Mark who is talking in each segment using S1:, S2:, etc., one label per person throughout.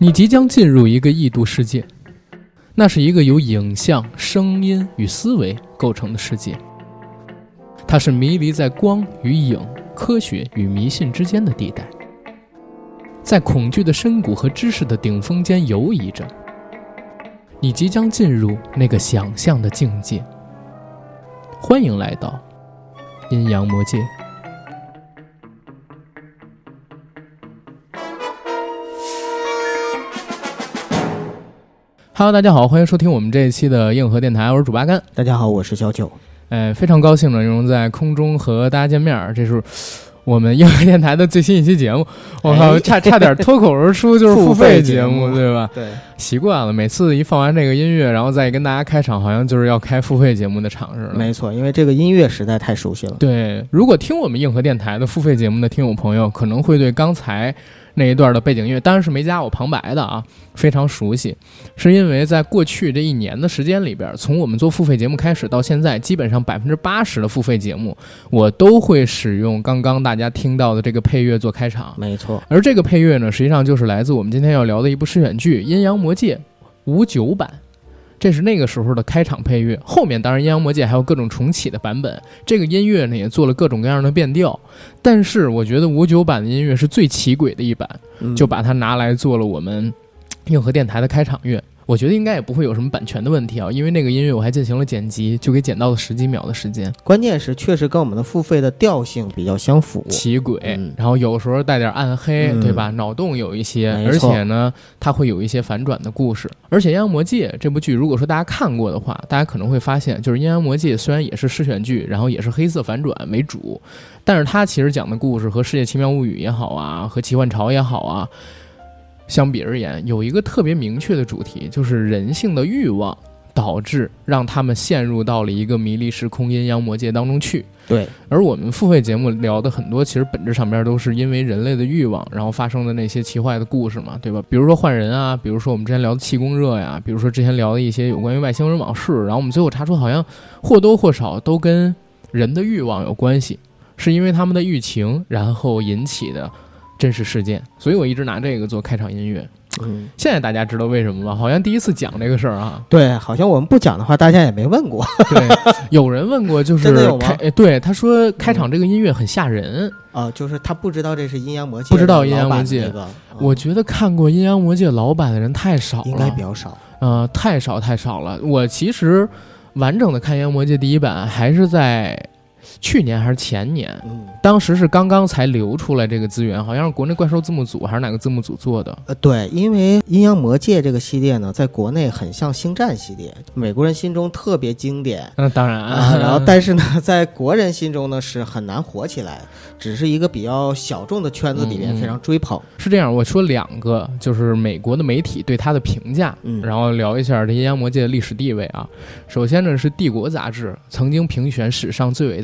S1: 你即将进入一个异度世界，那是一个由影像、声音与思维构成的世界。它是迷离在光与影、科学与迷信之间的地带，在恐惧的深谷和知识的顶峰间游移着。你即将进入那个想象的境界。欢迎来到阴阳魔界。Hello，大家好，欢迎收听我们这一期的硬核电台，我是主八甘。
S2: 大家好，我是小九。
S1: 哎，非常高兴能用在空中和大家见面，这是我们硬核电台的最新一期节目。我靠，差差点脱口而出就是 付费节目，对吧？
S2: 对，
S1: 习惯了，每次一放完这个音乐，然后再跟大家开场，好像就是要开付费节目的场似的。
S2: 没错，因为这个音乐实在太熟悉了。
S1: 对，如果听我们硬核电台的付费节目的听友朋友，可能会对刚才。那一段的背景音乐当然是没加我旁白的啊，非常熟悉，是因为在过去这一年的时间里边，从我们做付费节目开始到现在，基本上百分之八十的付费节目，我都会使用刚刚大家听到的这个配乐做开场。
S2: 没错，
S1: 而这个配乐呢，实际上就是来自我们今天要聊的一部诗选剧《阴阳魔界》五九版。这是那个时候的开场配乐，后面当然《阴阳魔界》还有各种重启的版本，这个音乐呢也做了各种各样的变调。但是我觉得五九版的音乐是最奇诡的一版，就把它拿来做了我们硬核电台的开场乐。我觉得应该也不会有什么版权的问题啊，因为那个音乐我还进行了剪辑，就给剪到了十几秒的时间。
S2: 关键是确实跟我们的付费的调性比较相符，
S1: 奇诡，然后有时候带点暗黑，对吧？脑洞有一些，而且呢，它会有一些反转的故事。而且《阴阳魔界》这部剧，如果说大家看过的话，大家可能会发现，就是《阴阳魔界》虽然也是试选剧，然后也是黑色反转为主，但是它其实讲的故事和《世界奇妙物语》也好啊，和《奇幻潮》也好啊。相比而言，有一个特别明确的主题，就是人性的欲望导致让他们陷入到了一个迷离时空阴阳魔界当中去。
S2: 对，
S1: 而我们付费节目聊的很多，其实本质上边都是因为人类的欲望，然后发生的那些奇怪的故事嘛，对吧？比如说换人啊，比如说我们之前聊的气功热呀，比如说之前聊的一些有关于外星人往事，然后我们最后查出，好像或多或少都跟人的欲望有关系，是因为他们的欲情，然后引起的。真实事件，所以我一直拿这个做开场音乐。嗯，现在大家知道为什么吗？好像第一次讲这个事儿啊。
S2: 对，好像我们不讲的话，大家也没问过。
S1: 对，有人问过，就是开，对，他说开场这个音乐很吓人
S2: 啊，就是他不知道这是阴阳魔界，
S1: 不知道阴阳魔界。我觉得看过阴阳魔界老版的人太少了，
S2: 应该比较少。
S1: 呃，太少太少了。我其实完整的看阴阳魔界第一版还是在。去年还是前年，当时是刚刚才流出来这个资源，好像是国内怪兽字幕组还是哪个字幕组做的？
S2: 呃，对，因为《阴阳魔界》这个系列呢，在国内很像《星战》系列，美国人心中特别经典。
S1: 那当然啊，
S2: 然后但是呢，在国人心中呢是很难火起来，只是一个比较小众的圈子里面非常追捧。
S1: 是这样，我说两个，就是美国的媒体对它的评价，然后聊一下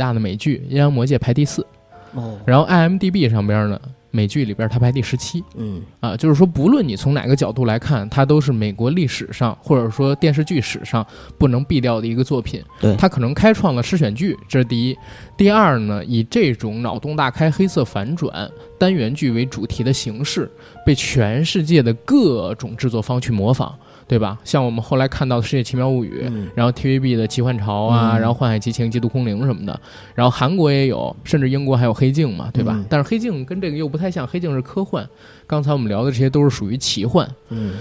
S1: 大的。美剧《阴阳魔界》排第四，
S2: 哦，
S1: 然后 IMDB 上边呢，美剧里边它排第十七，
S2: 嗯，
S1: 啊，就是说不论你从哪个角度来看，它都是美国历史上或者说电视剧史上不能避掉的一个作品。
S2: 对，
S1: 它可能开创了诗选剧，这是第一。第二呢，以这种脑洞大开、黑色反转单元剧为主题的形式，被全世界的各种制作方去模仿。对吧？像我们后来看到的《世界奇妙物语》，然后 TVB 的《奇幻潮》啊，然后《幻海奇情》《极度空灵》什么的，然后韩国也有，甚至英国还有《黑镜》嘛，对吧？但是《黑镜》跟这个又不太像，《黑镜》是科幻，刚才我们聊的这些都是属于奇幻。
S2: 嗯，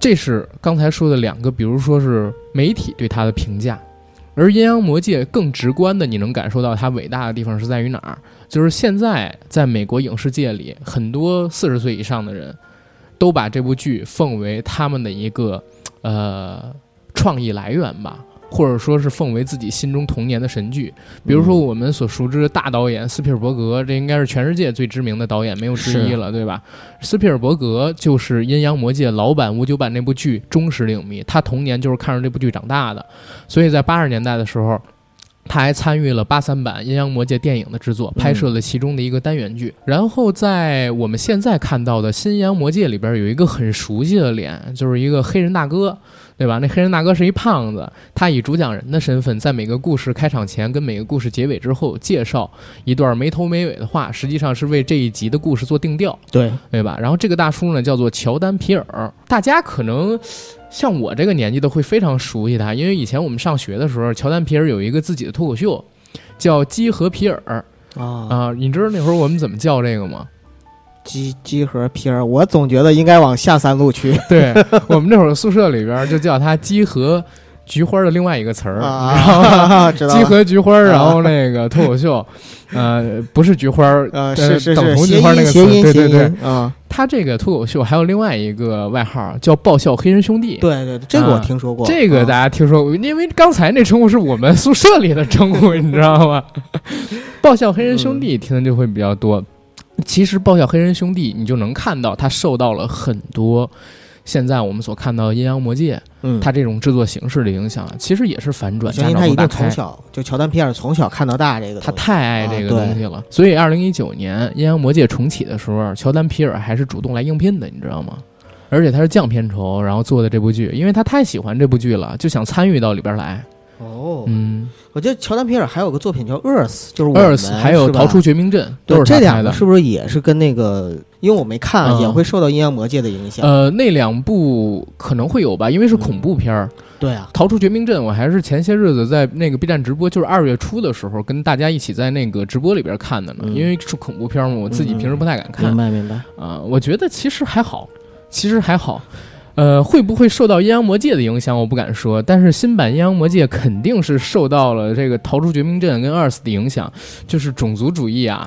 S1: 这是刚才说的两个，比如说是媒体对它的评价，而《阴阳魔界》更直观的，你能感受到它伟大的地方是在于哪儿？就是现在在美国影视界里，很多四十岁以上的人。都把这部剧奉为他们的一个，呃，创意来源吧，或者说是奉为自己心中童年的神剧。比如说我们所熟知的大导演斯皮尔伯格，这应该是全世界最知名的导演，没有之一了，对吧？斯皮尔伯格就是《阴阳魔界》老版五九版那部剧忠实影迷，他童年就是看着这部剧长大的，所以在八十年代的时候。他还参与了八三版《阴阳魔界》电影的制作，拍摄了其中的一个单元剧。然后在我们现在看到的新《阴阳魔界》里边，有一个很熟悉的脸，就是一个黑人大哥，对吧？那黑人大哥是一胖子，他以主讲人的身份，在每个故事开场前跟每个故事结尾之后，介绍一段没头没尾的话，实际上是为这一集的故事做定调，
S2: 对
S1: 对吧？然后这个大叔呢，叫做乔丹皮尔，大家可能像我这个年纪的会非常熟悉他，因为以前我们上学的时候，乔丹皮尔有一个自己的脱口秀，叫基和皮尔
S2: 啊，
S1: 啊，你知道那会儿我们怎么叫这个吗？
S2: 鸡鸡和皮儿，我总觉得应该往下三路去
S1: 对我们那会儿宿舍里边就叫他鸡和菊花的另外一个词儿，
S2: 啊，知道
S1: 鸡
S2: 了
S1: 和菊花，然后那个脱口秀，呃，不是菊花，
S2: 呃是是
S1: 等
S2: 是
S1: 菊花那个词对对对，
S2: 啊，
S1: 他这个脱口秀还有另外一个外号叫爆笑黑人兄弟。
S2: 对对，对这个我
S1: 啊
S2: 听说过，
S1: 这个大
S2: 啊
S1: 家听说过，因为刚才那称呼是我们宿舍里的称呼，你知道吗？爆笑黑人兄弟听的就会比较多。其实爆笑黑人兄弟，你就能看到他受到了很多现在我们所看到的阴阳魔界，
S2: 嗯，
S1: 他这种制作形式的影响，其实也是反转加
S2: 相信他一定从。小就乔丹皮尔从小看到大这个，
S1: 他太爱这个东西了，所以二零一九年阴阳魔界重启的时候，乔丹皮尔还是主动来应聘的，你知道吗？而且他是降片酬，然后做的这部剧，因为他太喜欢这部剧了，就想参与到里边来。
S2: 哦，
S1: 嗯
S2: 我觉得乔丹皮尔还有个作品叫《Earth》，就是我们
S1: ，Earth 还有逃出绝命镇都
S2: 对
S1: 是。
S2: 这两个是不是也是跟那个？因为我没看，
S1: 嗯
S2: 也会受到阴阳魔界的影响。
S1: 呃，那两部可能会有吧，因为是恐怖片儿。
S2: 对啊，
S1: 逃出绝命镇》，我还是前些日子在那个 B 站直播，就是二月初的时候，跟大家一起在那个直播里边看的呢。
S2: 嗯
S1: 因为是恐怖片嘛，我自己平时不太敢看
S2: 明。白明白。
S1: 啊、我觉得其实还好，其实还好。呃，会不会受到阴阳魔界的影响，我不敢说。但是新版阴阳魔界肯定是受到了这个《逃出绝命镇》跟《Earth》的影响，就是种族主义啊。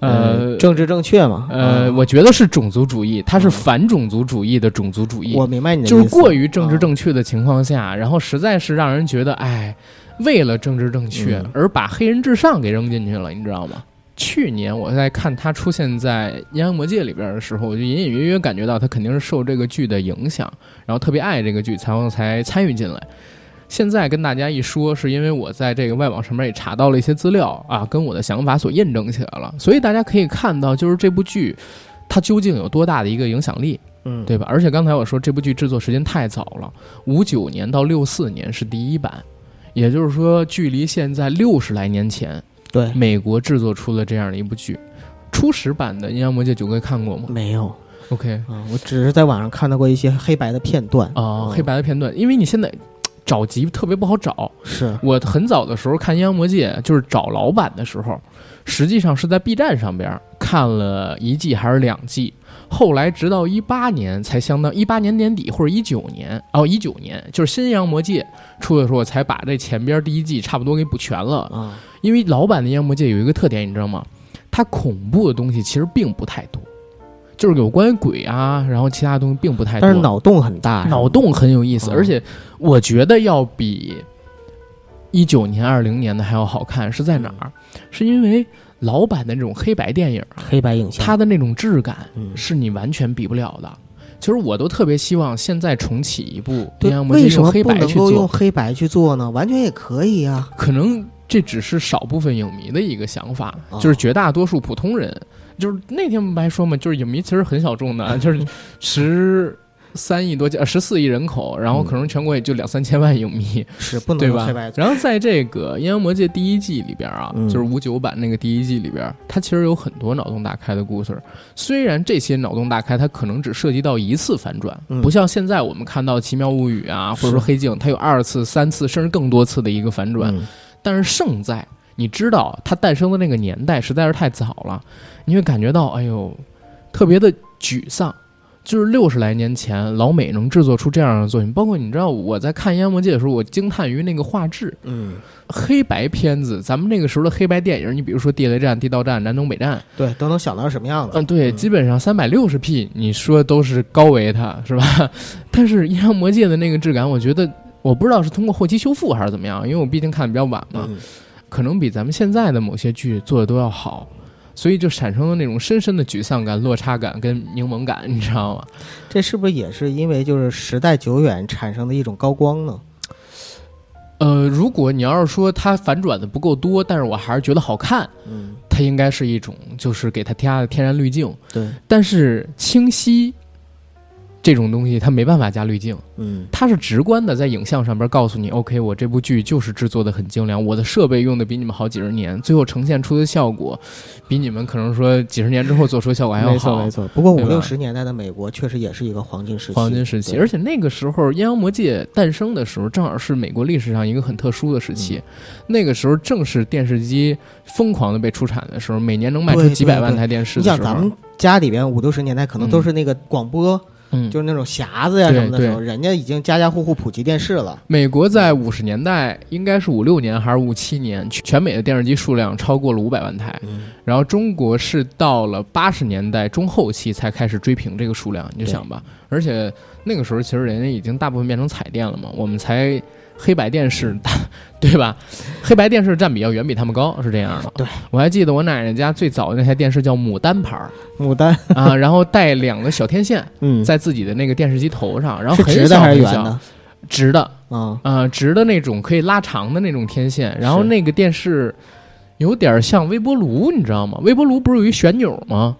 S1: 呃，
S2: 政治正确嘛。
S1: 呃，
S2: 嗯
S1: 我觉得是种族主义，它是
S2: 嗯
S1: 反种族主义的种族主义。
S2: 我明白你的意思，
S1: 就是过于政治
S2: 啊
S1: 正确的情况下，然后实在是让人觉得，哎，为了政治正确
S2: 嗯
S1: 而把黑人至上给扔进去了，你知道吗？去年我在看他出现在《阴阳魔界》里边的时候，我就隐隐约约感觉到他肯定是受这个剧的影响，然后特别爱这个剧，才才参与进来。现在跟大家一说，是因为我在这个外网上面也查到了一些资料啊，跟我的想法所验证起来了，所以大家可以看到，就是这部剧它究竟有多大的一个影响力。
S2: 嗯，
S1: 对吧？而且刚才我说这部剧制作时间太早了，五九年到六四年是第一版，也就是说，距离现在六十来年前，
S2: 对，
S1: 美国制作出了这样的一部剧。初始版的《阴阳魔界》九哥看过吗
S2: 没有
S1: ？OK
S2: 啊，我只是在网上看到过一些黑白的片段
S1: 啊、
S2: 嗯
S1: 黑白的片段，因为你现在找集特别不好找。
S2: 是
S1: 我很早的时候看《阴阳魔界》，就是找老版的时候，实际上是在 B 站上边看了一季还是两季，后来直到一八年才相当一八年年底或者一九年哦一九年就是新《阴阳魔界》出的时候，我才把这前边第一季差不多给补全了。
S2: 啊，
S1: 因为老版的《阴阳魔界》有一个特点，你知道吗？它恐怖的东西其实并不太多，就是有关于鬼啊，然后其他东西并不太多。
S2: 但是脑洞很大，
S1: 脑洞很有意思，
S2: 嗯
S1: 而且我觉得要比一九年、二零年的还要好看，是在哪儿？是因为老版的那种黑白电影啊，
S2: 黑白影像，
S1: 它的那种质感
S2: 嗯
S1: 是你完全比不了的。其实我都特别希望现在重启一部《
S2: 为》什么
S1: 用黑白去
S2: 不能够用
S1: 做，
S2: 黑白去做呢？完全也可以啊。
S1: 可能这只是少部分影迷的一个想法，
S2: 哦
S1: 就是绝大多数普通人，就是那天不还说嘛，就是影迷其实很小众的，就是十三亿多呃十四亿人口，然后可能全国也就两三千万影迷，
S2: 是不能
S1: 对吧。然后在这个《阴阳魔界》第一季里边啊，
S2: 嗯
S1: 就是五九版那个第一季里边，它其实有很多脑洞大开的故事。虽然这些脑洞大开，它可能只涉及到一次反转，
S2: 嗯
S1: 不像现在我们看到《奇妙物语》啊，或者说《黑镜》，它有二次、三次甚至更多次的一个反转。
S2: 嗯
S1: 但是胜在你知道它诞生的那个年代实在是太早了，你会感觉到哎呦，特别的沮丧。就是六十来年前，老美能制作出这样的作品，包括你知道我在看《阴阳魔界》的时候，我惊叹于那个画质，
S2: 嗯，
S1: 黑白片子，咱们那个时候的黑白电影，你比如说《地雷战》《地道战》《南征北战》，
S2: 对，都能想到什么样子。
S1: 嗯，对，
S2: 嗯
S1: 基本上三百六十 P，你说都是高维它是吧？但是《阴阳魔界》的那个质感，我觉得我不知道是通过后期修复还是怎么样，因为我毕竟看的比较晚嘛，
S2: 嗯，
S1: 可能比咱们现在的某些剧做的都要好，所以就产生了那种深深的沮丧感、落差感跟柠檬感，你知道吗？
S2: 这是不是也是因为就是时代久远产生的一种高光呢？
S1: 呃，如果你要是说它反转的不够多，但是我还是觉得好看，
S2: 嗯，
S1: 它应该是一种就是给它添加的天然滤镜。
S2: 对，
S1: 但是清晰这种东西它没办法加滤镜，
S2: 嗯，
S1: 它是直观的在影像上边告诉你，OK，我这部剧就是制作的很精良，我的设备用的比你们好几十年，最后呈现出的效果，比你们可能说几十年之后做出的效果还要好。
S2: 没错没错。不过五六十年代的美国确实也是一个黄金时期，
S1: 黄金时期，而且那个时候《阴阳魔界》诞生的时候，正好是美国历史上一个很特殊的时期。
S2: 嗯
S1: 那个时候正是电视机疯狂的被出产的时候，每年能卖出几百万台电视
S2: 你
S1: 的时候。
S2: 想咱们家里边五六十年代可能都是那个广播，
S1: 嗯，
S2: 就是那种匣子呀什么的时候，人家已经家家户户普及电视了。
S1: 美国在五十年代，应该是五六年还是五七年，全美的电视机数量超过了五百万台。
S2: 嗯，
S1: 然后中国是到了八十年代中后期才开始追平这个数量，你就想吧。而且那个时候其实人家已经大部分变成彩电了嘛，我们才黑白电视，对吧？黑白电视占比要远比他们高，是这样的。
S2: 对，
S1: 我还记得我奶奶家最早的那台电视叫牡丹牌儿
S2: 牡丹，
S1: 啊，然后带两个小天线
S2: 嗯，
S1: 在自己的那个电视机头上，然后
S2: 是
S1: 很
S2: 直的还是
S1: 小很小，
S2: 圆的？
S1: 直的。
S2: 啊，
S1: 啊，直的那种可以拉长的那种天线，然后那个电视有点像微波炉，你知道吗？微波炉不是有一旋钮吗？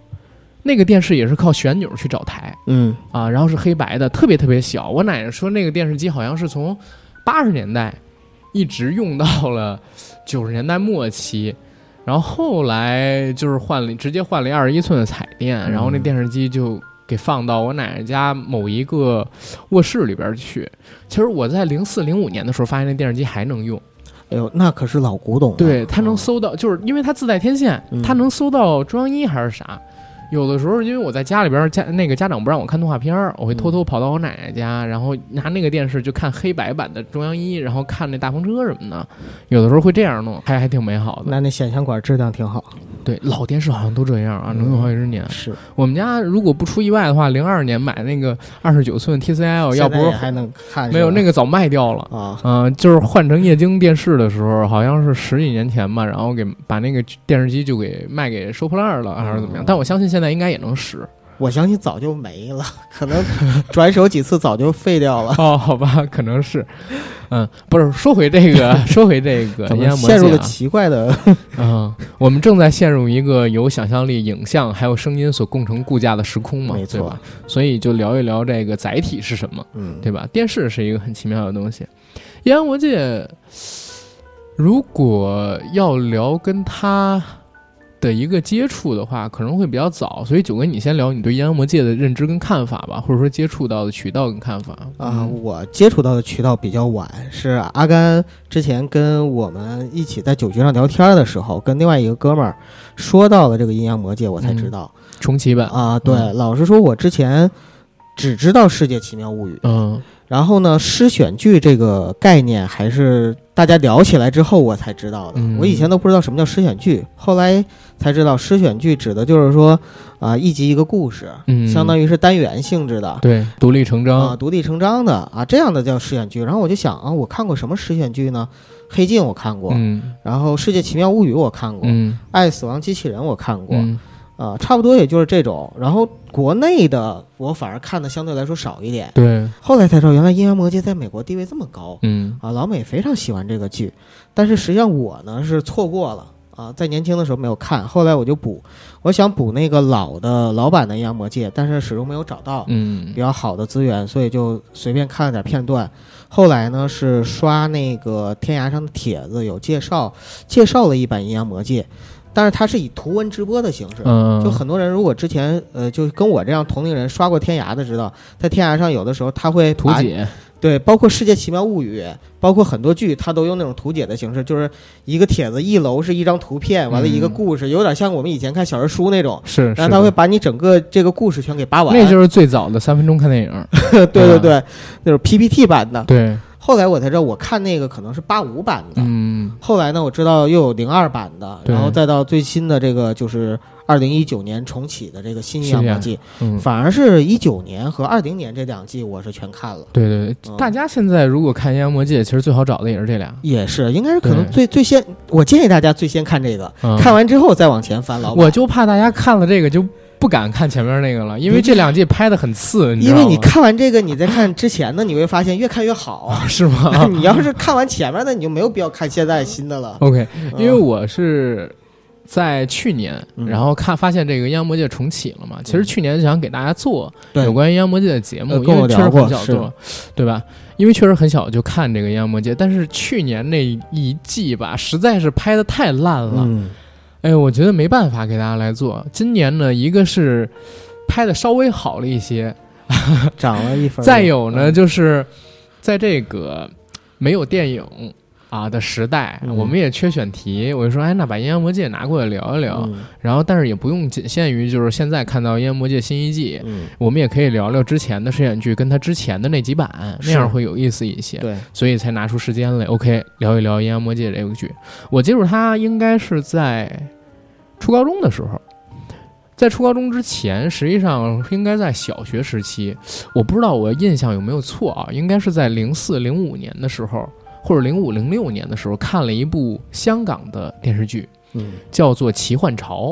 S1: 那个电视也是靠旋钮去找台
S2: 嗯，
S1: 啊，然后是黑白的，特别特别小。我奶奶说那个电视机好像是从八十年代一直用到了 九十年代末期，然后后来就是换了，直接换了二十一寸的彩电，然后那
S2: 嗯
S1: 电视机就给放到我奶奶家某一个卧室里边去。其实我在零四零五年的时候发现那电视机还能用，
S2: 哎呦，那可是老古董了。
S1: 对，它能
S2: 嗯
S1: 搜到，就是因为它自带天线，
S2: 嗯
S1: 它能搜到中央一还是啥。有的时候，因为我在家里边儿家那个家长不让我看动画片儿，我会偷偷跑到我奶奶家，然后拿那个电视就看黑白版的中央一，然后看那大风车什么的。有的时候会这样弄，还还挺美好的。
S2: 那那显像管质量挺好。
S1: 对，老电视好像都这样啊，
S2: 嗯
S1: 能用好几十年。
S2: 是，
S1: 我们家如果不出意外的话，零二年买那个二十九寸 TCL，要不是
S2: 还能看，
S1: 没有那
S2: 个
S1: 个早卖掉了。
S2: 啊，
S1: 嗯、就是换成液晶电视的时候，好像是十几年前吧，然后给把那个电视机就给卖给收破烂了，还是怎么样？
S2: 哦
S1: 但我相信现在应该也能使。
S2: 我相信早就没了，可能转手几次早就废掉了。
S1: 哦，好吧，可能是，嗯，不是。说回这个，说回这个
S2: 陷入了奇怪的？
S1: 嗯，我们正在陷入一个由想象力、影像还有声音所共成固架的时空嘛，
S2: 没错
S1: 对吧？所以就聊一聊这个载体是什么。
S2: 嗯，
S1: 对吧？电视是一个很奇妙的东西。阴阳魔界，如果要聊跟它的一个接触的话，可能会比较早。所以九哥，你先聊你对阴阳魔界的认知跟看法吧，或者说接触到的渠道跟看法
S2: 啊，
S1: 嗯
S2: 我接触到的渠道比较晚，是阿甘之前跟我们一起在酒局上聊天的时候，跟另外一个哥们儿说到了这个阴阳魔界，我才知道、
S1: 重启版，
S2: 啊。对，
S1: 嗯
S2: 老实说，我之前只知道《世界奇妙物语》，
S1: 嗯
S2: 然后呢，诗选剧这个概念还是大家聊起来之后我才知道的。
S1: 嗯
S2: 我以前都不知道什么叫诗选剧，后来才知道诗选剧指的就是说啊、一集一个故事，
S1: 嗯，
S2: 相当于是单元性质的。
S1: 对独立成章
S2: 啊，
S1: 章，
S2: 独立成章的啊，这样的叫诗选剧。然后我就想啊，我看过什么诗选剧呢？黑镜我看过，
S1: 嗯
S2: 然后世界奇妙物语我看过，
S1: 嗯
S2: 爱死亡机器人我看过，
S1: 嗯
S2: 啊，差不多也就是这种。然后国内的我反而看的相对来说少一点。
S1: 对，
S2: 后来才知道，原来《阴阳魔界》在美国地位这么高
S1: 嗯
S2: 啊，老美非常喜欢这个剧。但是实际上我呢是错过了啊，在年轻的时候没有看，后来我就补，我想补那个老的老版的《阴阳魔界》，但是始终没有找到。
S1: 嗯
S2: 比较好的资源，所以就随便看了点片段。后来呢是刷那个天涯上的帖子，有介绍介绍了一版《阴阳魔界》，但是它是以图文直播的形式。
S1: 嗯，
S2: 就很多人如果之前呃，就跟我这样同龄人刷过天涯的，知道在天涯上有的时候他会
S1: 图解，
S2: 对，包括《世界奇妙物语》，包括很多剧，它都用那种图解的形式，就是一个帖子一楼是一张图片，完了一个
S1: 嗯
S2: 故事，有点像我们以前看小人书那种，
S1: 是，
S2: 然后他会把你整个这个故事全给扒完。
S1: 那就是最早的三分钟看电影，
S2: 对对
S1: 吧
S2: 对，那种 PPT 版的。
S1: 对，
S2: 后来我才知道，我看那个可能是八五版的。
S1: 嗯
S2: 后来呢，我知道又有零二版的，然后再到最新的这个就是二零一九年重启的这个新阴阳魔记，
S1: 嗯。
S2: 反而是一九年和二零年这两季我是全看了。
S1: 对对对，
S2: 嗯
S1: 大家现在如果看《阴阳魔界》，其实最好找的也是这俩。
S2: 也是，应该是可能最最先，我建议大家最先看这个，
S1: 嗯、
S2: 看完之后再往前翻老。
S1: 我就怕大家看了这个就不敢看前面那个了，因为这两季拍的很次，
S2: 因为你看完这个，你再看之前的，你会发现越看越好。
S1: 是吗
S2: 你要是看完前面的，你就没有必要看现在新的了。
S1: ？OK，因为
S2: 嗯
S1: 我是在去年，
S2: 嗯
S1: 然后看发现这个《阴阳魔界》重启了嘛，其实去年就想给大家做有关于《阴阳魔界》的节目，
S2: 呃
S1: 因为确实很小做，对吧？因为确实很小就看这个《阴阳魔界》，但是去年那一季吧，实在是拍的太烂了，
S2: 嗯，
S1: 哎，我觉得没办法给大家来做。今年呢，一个是拍的稍微好了一些，
S2: 涨了一分。
S1: 再有呢，
S2: 嗯
S1: 就是在这个没有电影啊的时代，
S2: 嗯
S1: 我们也缺选题。我就说，哎，那把《阴阳魔界》拿过来聊一聊。
S2: 嗯
S1: 然后，但是也不用仅限于就是现在看到《阴阳魔界》新一季，
S2: 嗯，
S1: 我们也可以聊聊之前的试演剧跟他之前的那几版，那样会有意思一些。
S2: 对，
S1: 所以才拿出时间来，OK，聊一聊《阴阳魔界》这部剧。我接触它应该是在初高中的时候，在初高中之前，实际上应该在小学时期。我不知道我印象有没有错啊，应该是在零四零五年的时候，或者零五零六年的时候，看了一部香港的电视剧，
S2: 嗯
S1: 叫做《奇幻潮》。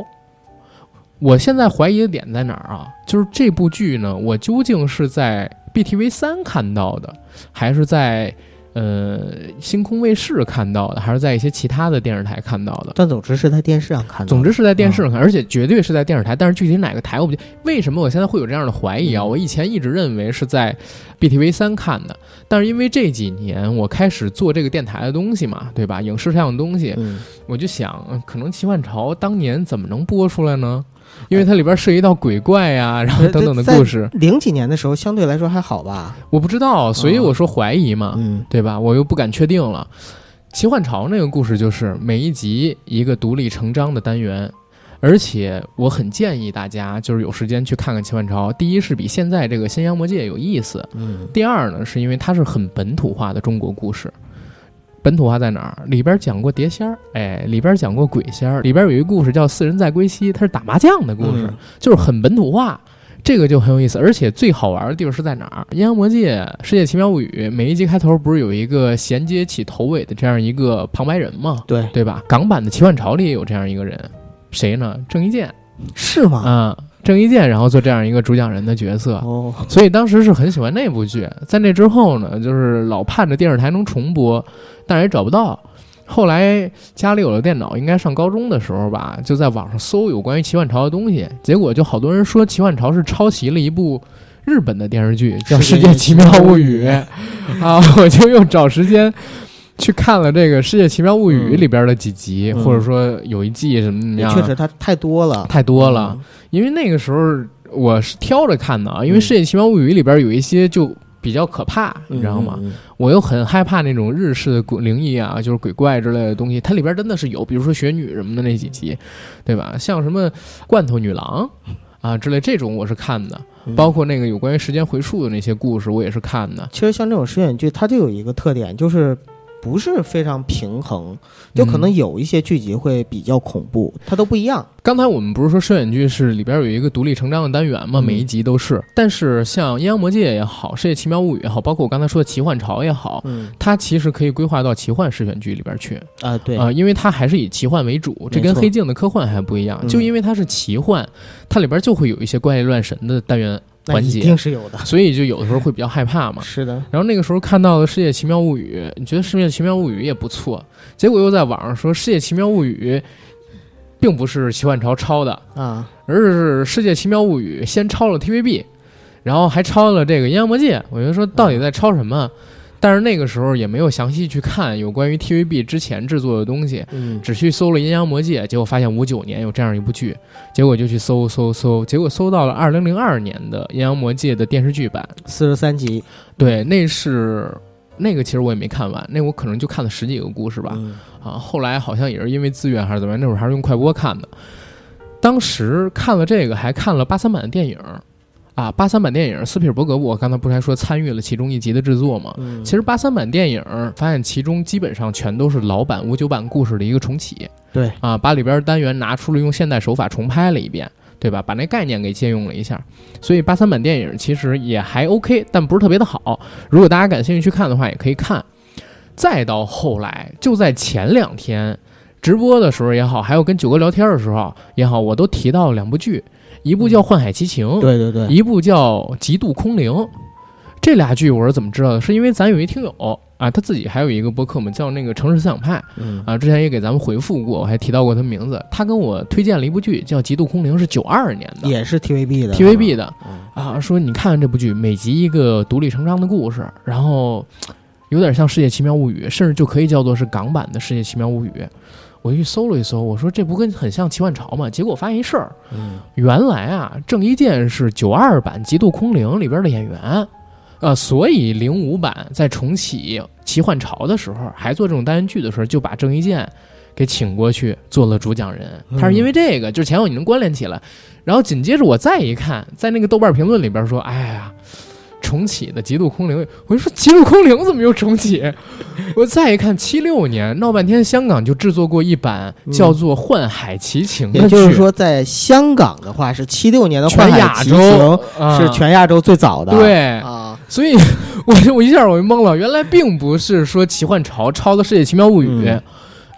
S1: 我现在怀疑的点在哪儿啊？就是这部剧呢，我究竟是在 BTV 三看到的，还是在呃星空卫视看到的，还是在一些其他的电视台看到的？
S2: 但总之是在电视上看的。
S1: 总之是在电视上看，而且绝对是在电视台，但是具体哪个台我不记。为什么我现在会有这样的怀疑啊？
S2: 嗯
S1: 我以前一直认为是在 BTV 三看的，但是因为这几年我开始做这个电台的东西嘛，对吧？影视上的东西，
S2: 嗯，
S1: 我就想，呃可能《奇幻潮》当年怎么能播出来呢？因为它里边涉及到鬼怪呀、然后等等的故事，
S2: 零几年的时候相对来说还好吧？
S1: 我不知道，所以我说怀疑嘛，
S2: 嗯
S1: 对吧？我又不敢确定了。奇幻潮那个故事就是每一集一个独立成章的单元，而且我很建议大家就是有时间去看看奇幻潮。第一是比现在这个《新阳魔界》有意思，
S2: 嗯
S1: 第二呢是因为它是很本土化的中国故事。本土化在哪儿？里边讲过碟仙儿，哎，里边讲过鬼仙儿，里边有一个故事叫《四人在归西》，它是打麻将的故事，
S2: 嗯
S1: 就是很本土化。这个就很有意思，而且最好玩的地方是在哪儿？《阴阳魔界》《世界奇妙物语》每一集开头不是有一个衔接起头尾的这样一个旁白人吗？
S2: 对，
S1: 对吧？港版的《奇幻潮》里也有这样一个人，谁呢？郑伊健
S2: 是吗？
S1: 啊、郑伊健，然后做这样一个主讲人的角色。
S2: 哦，
S1: 所以当时是很喜欢那部剧，在那之后呢，就是老盼着电视台能重播，但是也找不到。后来家里有了电脑，应该上高中的时候吧，就在网上搜有关于奇幻潮的东西，结果就好多人说奇幻潮是抄袭了一部日本的电视剧，叫《世界奇妙物语》啊，我就又找时间去看了这个《世界奇妙物语》
S2: 嗯。
S1: 里边的几集，
S2: 嗯。
S1: 或者说有一季什么怎么样，
S2: 确实它太多了，
S1: 太多了。因为那个时候我是挑着看的啊，因为《
S2: 嗯
S1: 世界奇妙物语》里边有一些就比较可怕，
S2: 嗯，
S1: 你知道吗？我又很害怕那种日式的鬼灵异啊，就是鬼怪之类的东西，它里边真的是有，比如说雪女什么的那几集，对吧？像什么罐头女郎啊之类这种我是看的，
S2: 嗯。
S1: 包括那个有关于时间回溯的那些故事我也是看的。
S2: 其实像这种实验剧，它就有一个特点，就是不是非常平衡，就可能
S1: 嗯
S2: 有一些剧集会比较恐怖，它都不一样。
S1: 刚才我们不是说摄影剧是里边有一个独立成章的单元吗？
S2: 嗯
S1: 每一集都是。但是像《阴阳魔界》也好，《世界奇妙物语》也好，包括我刚才说的《奇幻潮》也好，
S2: 嗯
S1: 它其实可以规划到奇幻视选剧里边去
S2: 啊，对，
S1: 啊、因为它还是以奇幻为主，这跟黑镜的科幻还不一样。
S2: 嗯
S1: 就因为它是奇幻，它里边就会有一些怪力乱神的单元环节，一
S2: 定是有的。
S1: 所以就有的时候会比较害怕嘛。
S2: 是的，
S1: 然后那个时候看到了《世界奇妙物语》，你觉得《世界奇妙物语》也不错，结果又在网上说《世界奇妙物语》并不是奇幻潮抄的，
S2: 啊，
S1: 而是《世界奇妙物语》先抄了 TVB，然后还抄了这个《阴阳魔界》。我就说到底在抄什么？但是那个时候也没有详细去看有关于 TVB 之前制作的东西，
S2: 嗯，
S1: 只去搜了《阴阳魔界》，结果发现五九年有这样一部剧，结果就去搜搜搜，结果搜到了二零零二年的《阴阳魔界》的电视剧版。
S2: 四十三集
S1: 对，那是那个其实我也没看完，那我可能就看了十几个故事吧。
S2: 嗯
S1: 啊，后来好像也是因为资源还是怎么样，那会儿还是用快播看的。当时看了这个，还看了八三版的电影儿啊，八三版电影，斯皮尔伯格，我刚才不是还说参与了其中一集的制作吗？
S2: 嗯，
S1: 其实八三版电影发现其中基本上全都是老版五九版故事的一个重启
S2: 对，
S1: 啊，把里边单元拿出了用现代手法重拍了一遍，对吧？把那概念给借用了一下，所以八三版电影其实也还 OK，但不是特别的好。如果大家感兴趣去看的话，也可以看。再到后来，就在前两天直播的时候也好，还有跟九哥聊天的时候也好，我都提到了两部剧，一部叫《幻海奇情》，
S2: 对对对，
S1: 一部叫《极度空灵》。这俩剧我是怎么知道的？是因为咱有一听友啊，他自己还有一个播客嘛，叫那个城市思想派
S2: 嗯
S1: 啊，之前也给咱们回复过，我还提到过他名字。他跟我推荐了一部剧叫《极度空灵》，是九二年的
S2: 也是 TVB 的
S1: TVB 的
S2: 嗯
S1: 啊，说你看看这部剧，每集一个独立成章的故事，然后有点像《世界奇妙物语》，甚至就可以叫做是港版的《世界奇妙物语》。我去搜了一搜，我说这不跟很像《奇幻潮》吗？结果我发现一事儿，
S2: 嗯
S1: 原来啊，郑伊健是九二版《极度空灵》里边的演员，呃，所以零五版在重启《奇幻潮》的时候，还做这种单元剧的时候，就把郑伊健给请过去做了主讲人。他是因为这个，就是前后你能关联起来。然后紧接着我再一看，在那个豆瓣评论里边说：“哎呀。”重启的《极度空灵》，我就说《极度空灵》怎么又重启？我再一看，七六年闹半天，香港就制作过一版叫做《幻海奇情》
S2: 也就是说，在香港的话是七六年的《
S1: 全
S2: 幻海奇
S1: 亚洲
S2: 情
S1: 啊
S2: 是全亚洲最早的。
S1: 对，
S2: 啊，
S1: 所以我就我一下我就懵了，原来并不是说奇幻潮抄的《世界奇妙物语》
S2: 嗯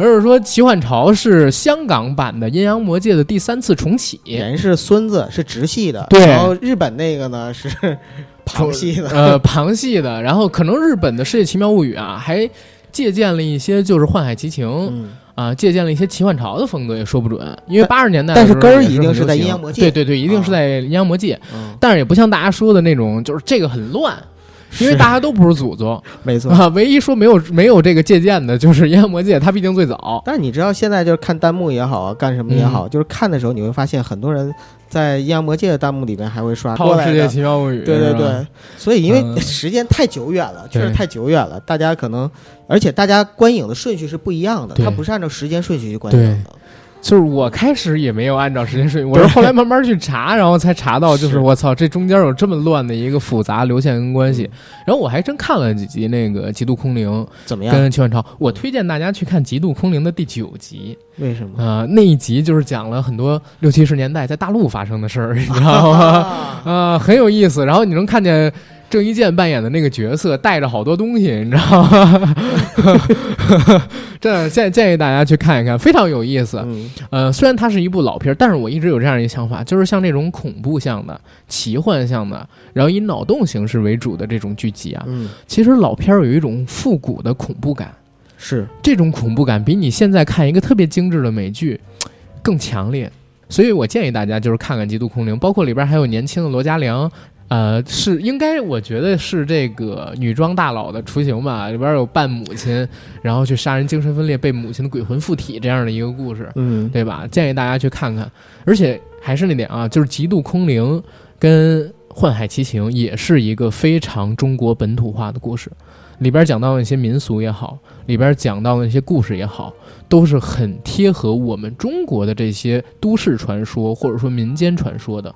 S1: 而是说奇幻潮是香港版的《阴阳魔界》的第三次重启。
S2: 人是孙子，是直系的。
S1: 对
S2: 然后日本那个呢是旁系的。
S1: 呃，旁系的，然后可能日本的《世界奇妙物语》啊，还借鉴了一些就是《幻海奇情》
S2: 嗯，
S1: 啊，借鉴了一些奇幻潮的风格，也说不准。因为八十年代的
S2: 但是根儿一定是在阴阳魔界
S1: 对对对，一定是
S2: 啊
S1: 在阴阳魔界，
S2: 嗯
S1: 但是也不像大家说的那种，就是这个很乱，因为大家都不是祖宗。
S2: 没错。
S1: 啊，唯一说没有没有这个借鉴的就是《阴阳魔界》，它毕竟最早。
S2: 但是你知道，现在就是看弹幕也好啊，干什么也好，
S1: 嗯
S2: 就是看的时候你会发现，很多人在《阴阳魔界》的弹幕里面还会刷过
S1: 超世界
S2: 来的。
S1: 奇妙物语，
S2: 对对，对，所以因为
S1: 嗯。
S2: 时间太久远了，确实太久远了，大家可能，而且大家观影的顺序是不一样的，
S1: 对。
S2: 它不是按照时间顺序去观影的。
S1: 就是我开始也没有按照时间顺序，我是后来慢慢去查，然后才查到，就是
S2: 是
S1: 我操，这中间有这么乱的一个复杂流线跟关系。然后我还真看了几集那个《极度空灵》
S2: 怎么样？
S1: 跟《奇幻潮》，我推荐大家去看《极度空灵》的第九集，
S2: 为什么？
S1: 啊、那一集就是讲了很多六七十年代在大陆发生的事儿，你知道吗？
S2: 啊
S1: 啊、很有意思。然后你能看见郑伊健扮演的那个角色带着好多东西，你知道吗？这建建议大家去看一看，非常有意思。
S2: 嗯
S1: 呃，虽然它是一部老片儿，但是我一直有这样一个想法，就是像这种恐怖向的、奇幻向的，然后以脑洞形式为主的这种剧集啊，
S2: 嗯，
S1: 其实老片儿有一种复古的恐怖感，
S2: 是
S1: 这种恐怖感比你现在看一个特别精致的美剧更强烈。所以我建议大家就是看看《极度空灵》，包括里边还有年轻的罗嘉良，呃，是应该我觉得是这个女装大佬的雏形吧。里边有扮母亲，然后去杀人、精神分裂、被母亲的鬼魂附体这样的一个故事，
S2: 嗯
S1: 对吧？建议大家去看看。而且还是那点啊，就是《极度空灵》跟《幻海奇情》也是一个非常中国本土化的故事，里边讲到的一些民俗也好，里边讲到的一些故事也好，都是很贴合我们中国的这些都市传说或者说民间传说的。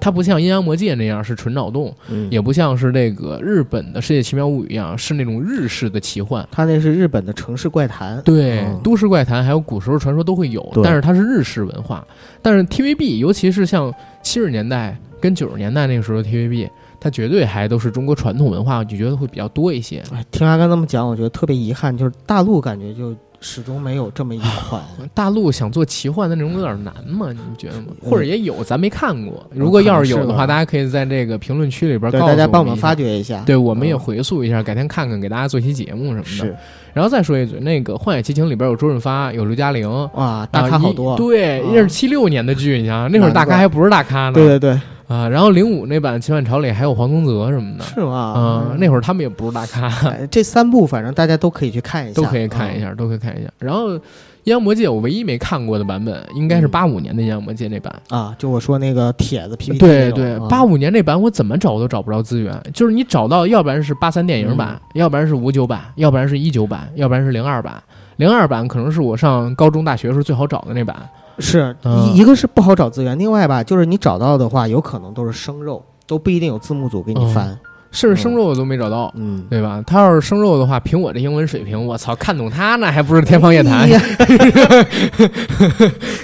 S1: 它不像《阴阳魔界》那样是纯脑洞，
S2: 嗯，
S1: 也不像是那个日本的《世界奇妙物语》一样是那种日式的奇幻。
S2: 它那是日本的城市怪谈。
S1: 对，
S2: 嗯
S1: 都市怪谈还有古时候传说都会有，但是它是日式文化。但是 TVB，尤其是像七十年代跟九十年代那个时候的 TVB，它绝对还都是中国传统文化，我就觉得会比较多一些。
S2: 哎，听阿甘这么讲，我觉得特别遗憾，就是大陆感觉就始终没有这么一款。
S1: 大陆想做奇幻的内容有点难吗？你们觉得吗？
S2: 嗯
S1: 或者也有，咱没看过。如果要是有的话，大家可以在这个评论区里边，告诉
S2: 大家帮我们发。掘一下。
S1: 对，我们也
S2: 嗯
S1: 回溯一下，改天看看，给大家做一期节目什么的。
S2: 是
S1: 然后再说一嘴，那个《幻海奇情》里边有周润发，有刘嘉玲，
S2: 哇，大咖好多。
S1: 对，
S2: 啊
S1: 那是七六年的剧，你想，那会儿大咖还不是大咖呢。
S2: 对对对，
S1: 啊，然后零五那版《秦汉朝》里还有黄宗泽什么的。
S2: 是吗？
S1: 嗯，那会儿他们也不是大咖，
S2: 哎这三部反正大家都可以去看一下，
S1: 都可以看一
S2: 嗯。
S1: 下，都可以看一下。然后《阴阳魔界》，我唯一没看过的版本应该是
S2: 嗯
S1: 八五年的《阴阳魔界》那版。
S2: 啊，就我说那个帖子 PPT
S1: 对对，八五年那版我怎么找都找不着资源，就是你找到，要不然是八三电影版，要不然是五九版，要不然是一九版，要不然是零二版。零二版可能是我上高中、大学时候最好找的那版。
S2: 是
S1: 嗯
S2: 一一个是不好找资源，另外吧，就是你找到的话，有可能都是生肉，都不一定有字幕组给你翻。
S1: 甚至生肉我都没找到，
S2: 嗯，
S1: 对吧？他要是生肉的话，凭我这英文水平，我操，看懂他那还不是天方夜谭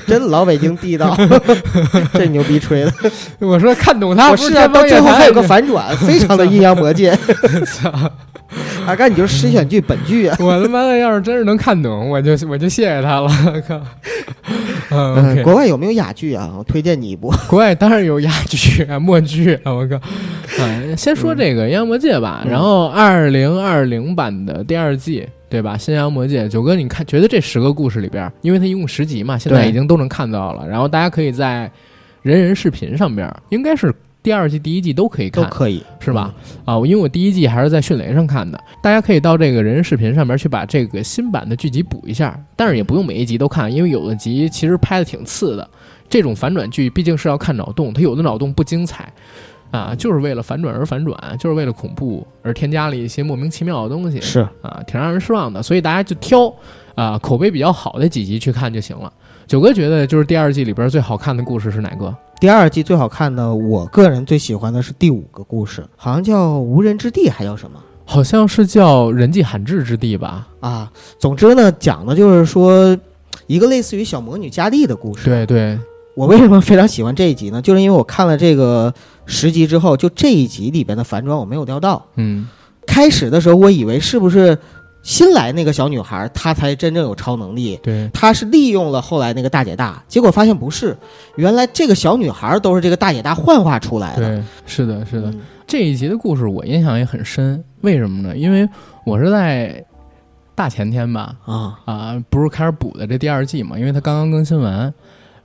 S2: 真老北京地道，这牛逼吹的。
S1: 我说看懂他
S2: 是啊？到最后还有个 反转，非常的阴阳魔界。阿甘，你就是诗选剧本剧啊！
S1: 我他妈的要是真是能看懂，我就我就谢谢他了。靠，嗯
S2: 国外有没有哑剧啊？我推荐你一部。
S1: 国外当然有哑剧啊、默剧啊，我靠！嗯，先说这个《阴阳魔界》吧，
S2: 嗯
S1: 然后二零二零版的第二季，对吧？《新阳魔界》，九哥，你看，觉得这十个故事里边，因为它一共十集嘛，现在已经都能看到了，然后大家可以在人人视频上边，应该是第二季、第一季都可以看，
S2: 都可以，
S1: 是吧？啊，因为我第一季还是在迅雷上看的，大家可以到这个人人视频上面去把这个新版的剧集补一下，但是也不用每一集都看，因为有的集其实拍的挺次的。这种反转剧毕竟是要看脑洞，它有的脑洞不精彩，啊，就是为了反转而反转，就是为了恐怖而添加了一些莫名其妙的东西，
S2: 是
S1: 啊，挺让人失望的。所以大家就挑啊口碑比较好的几集去看就行了。九哥觉得就是第二季里边最好看的故事是哪个？
S2: 第二季最好看的，我个人最喜欢的是第五个故事，好像叫《无人之地》，还叫什么
S1: 好像是叫《人迹罕至之地》吧？
S2: 啊？总之呢，讲的就是说一个类似于小魔女佳丽的故事。
S1: 对对，
S2: 我为什么非常喜欢这一集呢？就是因为我看了这个十集之后，就这一集里边的反转我没有料到。
S1: 嗯，
S2: 开始的时候，我以为是不是新来那个小女孩，她才真正有超能力。
S1: 对。
S2: 她是利用了后来那个大姐大，结果发现不是，原来这个小女孩都是这个大姐大幻化出来的。
S1: 对，是的，是的。
S2: 嗯
S1: 这一集的故事我印象也很深，为什么呢？因为我是在大前天吧，
S2: 啊，
S1: 啊、不是开始补的这第二季嘛，因为它刚刚更新完，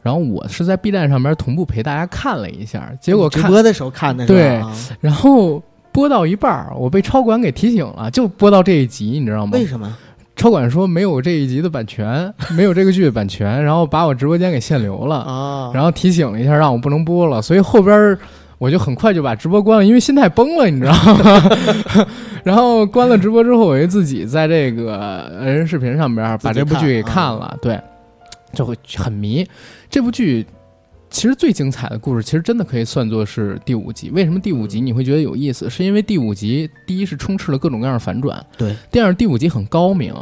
S1: 然后我是在 B 站上边同步陪大家看了一下，结果看，
S2: 直播的时候看的是？
S1: 对
S2: 啊
S1: 然后播到一半儿，我被超管给提醒了，就播到这一集，你知道吗？
S2: 为什么？
S1: 超管说没有这一集的版权，没有这个剧的版权，然后把我直播间给限流了。
S2: 啊，
S1: 然后提醒了一下，让我不能播了，所以后边儿我就很快就把直播关了，因为心态崩了，你知道吗？然后关了直播之后，我就自己在这个人人视频上边儿把这部剧给看了，对，就会很迷这部剧。其实最精彩的故事，其实真的可以算作是第五集。为什么第五集你会觉得有意思？是因为第五集第一是充斥了各种各样的反转，
S2: 对；
S1: 第二，第五集很高明，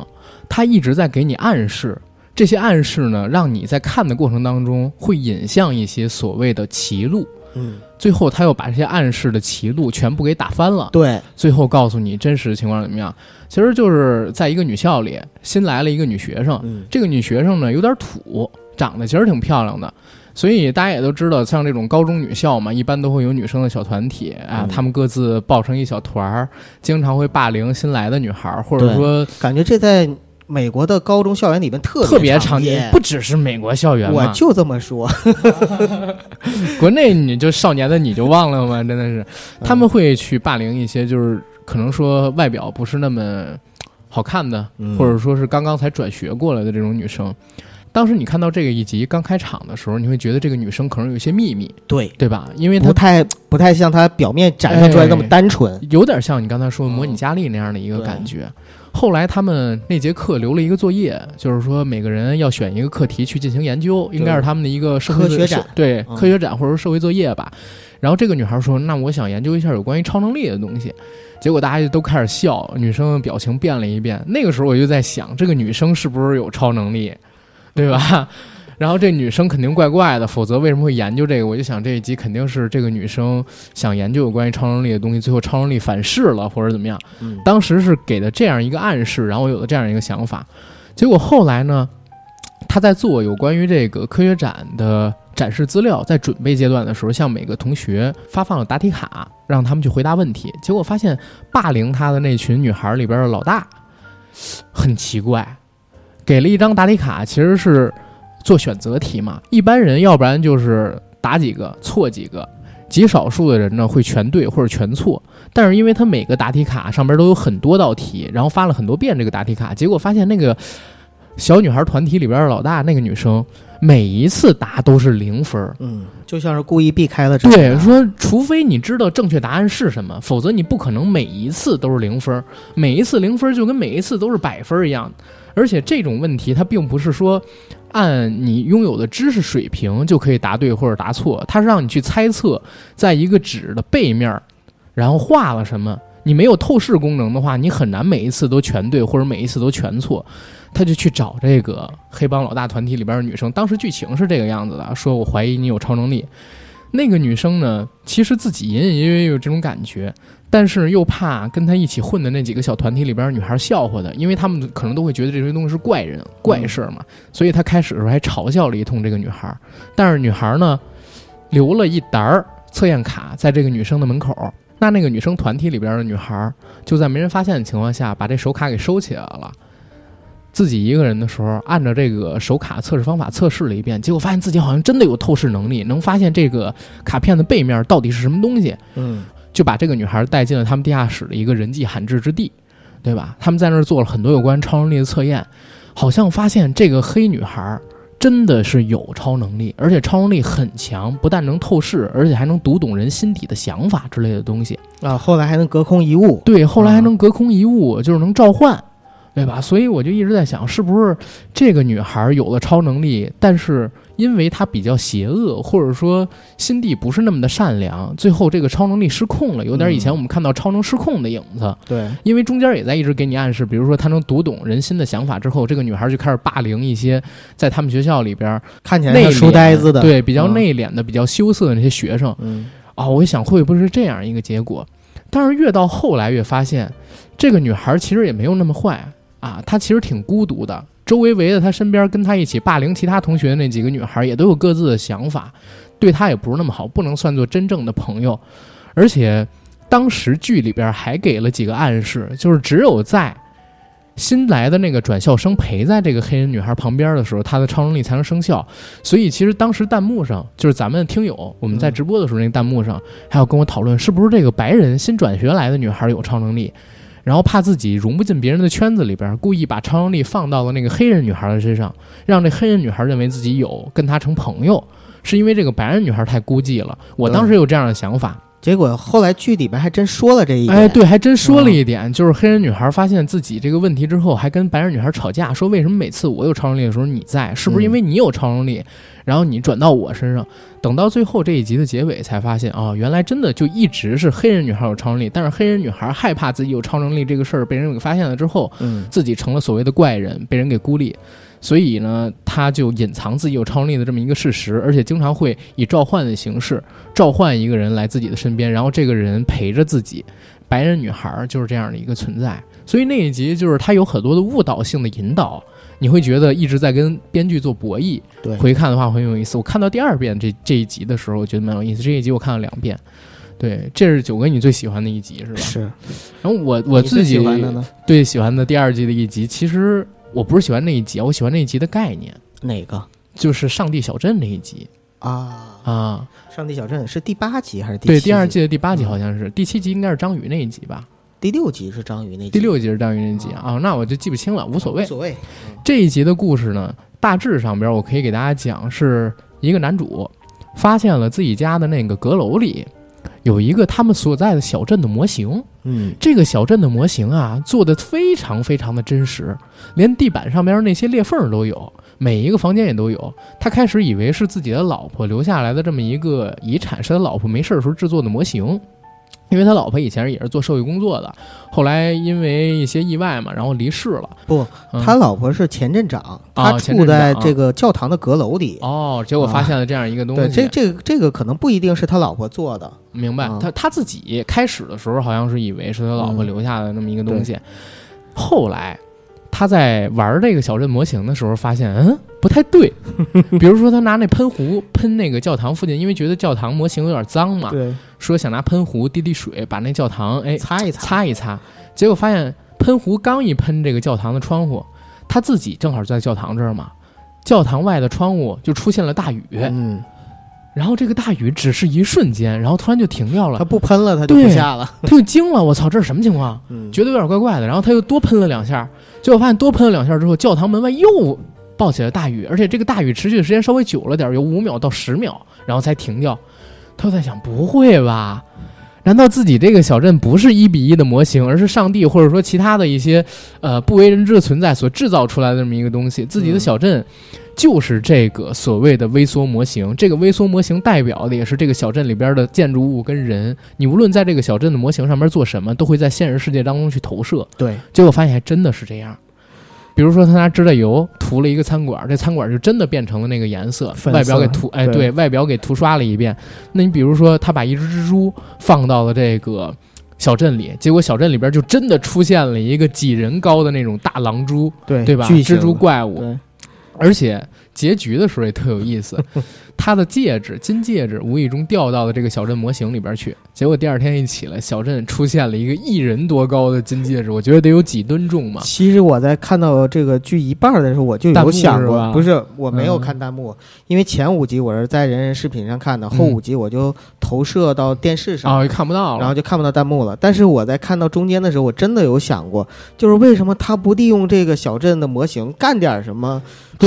S1: 它一直在给你暗示，这些暗示呢，让你在看的过程当中会引向一些所谓的歧路。
S2: 嗯，
S1: 最后，他又把这些暗示的歧路全部给打翻了。
S2: 对，
S1: 最后告诉你真实情况怎么样？其实就是在一个女校里，新来了一个女学生。
S2: 嗯，
S1: 这个女学生呢有点土，长得其实挺漂亮的，所以大家也都知道，像这种高中女校嘛，一般都会有女生的小团体啊，
S2: 嗯。
S1: 她们各自抱成一小团儿，经常会霸凌新来的女孩儿，或者说
S2: 感觉这在美国的高中校园里面特
S1: 特别
S2: 常
S1: 常见，不只是美国校园，
S2: 我就这么说，
S1: 国内你就少年的你就忘了吗？真的是，
S2: 嗯。
S1: 他们会去霸凌一些就是可能说外表不是那么好看的，
S2: 嗯。
S1: 或者说是刚刚才转学过来的这种女生。当时你看到这个一集刚开场的时候，你会觉得这个女生可能有一些秘密，
S2: 对，
S1: 对吧？因为她
S2: 不太不太像她表面展现出来那么
S1: 哎
S2: 单纯。
S1: 有点像你刚才说模拟佳丽那样的一个感觉。后来他们那节课留了一个作业，就是说每个人要选一个课题去进行研究，应该是他们的一个社会
S2: 科学展
S1: 对
S2: 嗯
S1: 科学展或者说社会作业吧。然后这个女孩说：“那我想研究一下有关于超能力的东西。”结果大家就都开始笑，女生的表情变了一变。那个时候我就在想，这个女生是不是有超能力，对吧？然后这女生肯定怪怪的，否则为什么会研究这个？我就想这一集肯定是这个女生想研究有关于超能力的东西，最后超能力反噬了，或者怎么样。
S2: 嗯，
S1: 当时是给的这样一个暗示，然后我有了这样一个想法。结果后来呢，他在做有关于这个科学展的展示资料，在准备阶段的时候，向每个同学发放了答题卡，让他们去回答问题。结果发现霸凌他的那群女孩里边的老大很奇怪，给了一张答题卡，其实是做选择题嘛。一般人要不然就是答几个错几个，极少数的人呢会全对或者全错。但是因为他每个答题卡上边都有很多道题，然后发了很多遍这个答题卡，结果发现那个小女孩团体里边的老大那个女生，每一次答都是零分儿。
S2: 嗯，就像是故意避开了这个
S1: 对，说除非你知道正确答案是什么，否则你不可能每一次都是零分儿，每一次零分儿就跟每一次都是百分儿一样。而且这种问题它并不是说按你拥有的知识水平就可以答对或者答错，它是让你去猜测，在一个纸的背面，然后画了什么。你没有透视功能的话，你很难每一次都全对或者每一次都全错。他就去找这个黑帮老大团体里边的女生，当时剧情是这个样子的，说我怀疑你有超能力。那个女生呢，其实自己隐隐约约有这种感觉，但是又怕跟她一起混的那几个小团体里边女孩笑话她，因为他们可能都会觉得这些东西是怪人、怪事儿嘛。所以她开始的时候还嘲笑了一通这个女孩，但是女孩呢，留了一沓儿测验卡在这个女生的门口。那那个女生团体里边的女孩，就在没人发现的情况下，把这手卡给收起来了。自己一个人的时候，按照这个手卡测试方法测试了一遍，结果发现自己好像真的有透视能力，能发现这个卡片的背面到底是什么东西。
S2: 嗯，
S1: 就把这个女孩带进了他们地下室的一个人迹罕至之地，对吧？他们在那儿做了很多有关超能力的测验，好像发现这个黑女孩真的是有超能力，而且超能力很强，不但能透视，而且还能读懂人心底的想法之类的东西。
S2: 啊，后来还能隔空一物。
S1: 对，后来还能隔空一物，就是能召唤。对吧？所以我就一直在想，是不是这个女孩有了超能力，但是因为她比较邪恶，或者说心地不是那么的善良，最后这个超能力失控了，有点以前我们看到超能失控的影子。
S2: 对，
S1: 因为中间也在一直给你暗示，比如说她能读懂人心的想法之后，这个女孩就开始霸凌一些在他们学校里边
S2: 看起来
S1: 内
S2: 书呆子的，
S1: 对，比较内敛的、比较羞涩的那些学生。
S2: 嗯
S1: 啊，我一想会不会是这样一个结果？但是越到后来越发现，这个女孩其实也没有那么坏。啊，他其实挺孤独的，周围围在他身边，跟他一起霸凌其他同学的那几个女孩也都有各自的想法，对他也不是那么好，不能算作真正的朋友。而且当时剧里边还给了几个暗示，就是只有在新来的那个转校生陪在这个黑人女孩旁边的时候，他的超能力才能生效。所以其实当时弹幕上，就是咱们听友我们在直播的时候，那个弹幕上还有跟我讨论，是不是这个白人新转学来的女孩有超能力。然后怕自己融不进别人的圈子里边，故意把超能力放到了那个黑人女孩的身上，让这黑人女孩认为自己有，跟她成朋友，是因为这个白人女孩太孤寂了。我当时有这样的想法，
S2: 结果后来剧里边还真说了这一点。
S1: 哎，对，还真说了一点，就是黑人女孩发现自己这个问题之后，还跟白人女孩吵架，说为什么每次我有超能力的时候你在，是不是因为你有超能力？然后你转到我身上，等到最后这一集的结尾才发现，哦，原来真的就一直是黑人女孩有超能力，但是黑人女孩害怕自己有超能力这个事儿被人给发现了之后，
S2: 嗯，
S1: 自己成了所谓的怪人，被人给孤立，所以呢，他就隐藏自己有超能力的这么一个事实，而且经常会以召唤的形式召唤一个人来自己的身边，然后这个人陪着自己。白人女孩就是这样的一个存在，所以那一集就是他有很多的误导性的引导。你会觉得一直在跟编剧做博弈。
S2: 对，
S1: 回看的话很有意思。我看到第二遍这这一集的时候，我觉得蛮有意思。这一集我看了两遍。对，这是九哥你最喜欢的一集是吧？
S2: 是。
S1: 然后我我自己
S2: 喜欢的呢？
S1: 对，喜欢的第二季的一集，其实我不是喜欢那一集，我喜欢那一集的概念。
S2: 哪个？
S1: 就是上帝小镇那一集。
S2: 啊
S1: 啊！
S2: 上帝小镇是第八集还是第？
S1: 对，第二季的第八集好像是，第七集应该是章鱼那一集吧。
S2: 第六集是章鱼那集，
S1: 第六集是章鱼那集啊，那我就记不清了，无所谓，
S2: 无所谓。
S1: 这一集的故事呢，大致上边我可以给大家讲，是一个男主发现了自己家的那个阁楼里有一个他们所在的小镇的模型，
S2: 嗯，
S1: 这个小镇的模型啊做的非常非常的真实，连地板上边那些裂缝都有，每一个房间也都有。他开始以为是自己的老婆留下来的这么一个遗产，是他老婆没事的时候制作的模型。因为他老婆以前也是做社会工作的，后来因为一些意外嘛，然后离世了。
S2: 不，他老婆是前镇长，
S1: 他
S2: 住在这个教堂的阁楼里。
S1: 哦，结果发现了这样一个东西。
S2: 对，这这个这个可能不一定是他老婆做的。
S1: 明白。他他自己开始的时候好像是以为是他老婆留下的那么一个东西，后来。他在玩这个小镇模型的时候，发现嗯不太对。比如说，他拿那喷壶喷那个教堂附近，因为觉得教堂模型有点脏嘛，
S2: 对，
S1: 说想拿喷壶滴滴水把那教堂哎
S2: 擦一
S1: 擦擦
S2: 一
S1: 擦。结果发现喷壶刚一喷这个教堂的窗户，他自己正好在教堂这儿嘛，教堂外的窗户就出现了大雨。
S2: 嗯。
S1: 然后这个大雨只是一瞬间，然后突然就停掉了。
S2: 他不喷了，他就不下了。
S1: 他就惊了，我操，这是什么情况？觉得有点怪怪的。然后他又多喷了两下，结果发现多喷了两下之后，教堂门外又暴起了大雨，而且这个大雨持续的时间稍微久了点，有五秒到十秒，然后才停掉。他就在想，不会吧？难道自己这个小镇不是一比一的模型，而是上帝或者说其他的一些呃不为人知的存在所制造出来的这么一个东西？自己的小镇。就是这个所谓的微缩模型，这个微缩模型代表的也是这个小镇里边的建筑物跟人。你无论在这个小镇的模型上面做什么，都会在现实世界当中去投射。
S2: 对，
S1: 结果发现还真的是这样。比如说他拿指甲油涂了一个餐馆，这餐馆就真的变成了那个颜色，
S2: 粉
S1: 外表给涂，哎，
S2: 对
S1: 对外表给涂刷了一遍。那你比如说他把一只蜘蛛放到了这个。小镇里，结果小镇里边就真的出现了一个几人高的那种大狼蛛，
S2: 对
S1: 对吧？蜘蛛怪物，而且结局的时候也特有意思，他的戒指金戒指无意中掉到了这个小镇模型里边去，结果第二天一起来，小镇出现了一个一人多高的金戒指，我觉得得有几吨重嘛。
S2: 其实我在看到这个剧一半的时候，我就有想过，不是我没有
S1: 嗯
S2: 看弹幕，因为前五集我是在人人视频上看的，后
S1: 嗯
S2: 五集我就投射到电视上，
S1: 哦，也看不到了。
S2: 然后就看不到弹幕了。但是我在看到中间的时候，我真的有想过，就是为什么他不利用这个小镇的模型干点什么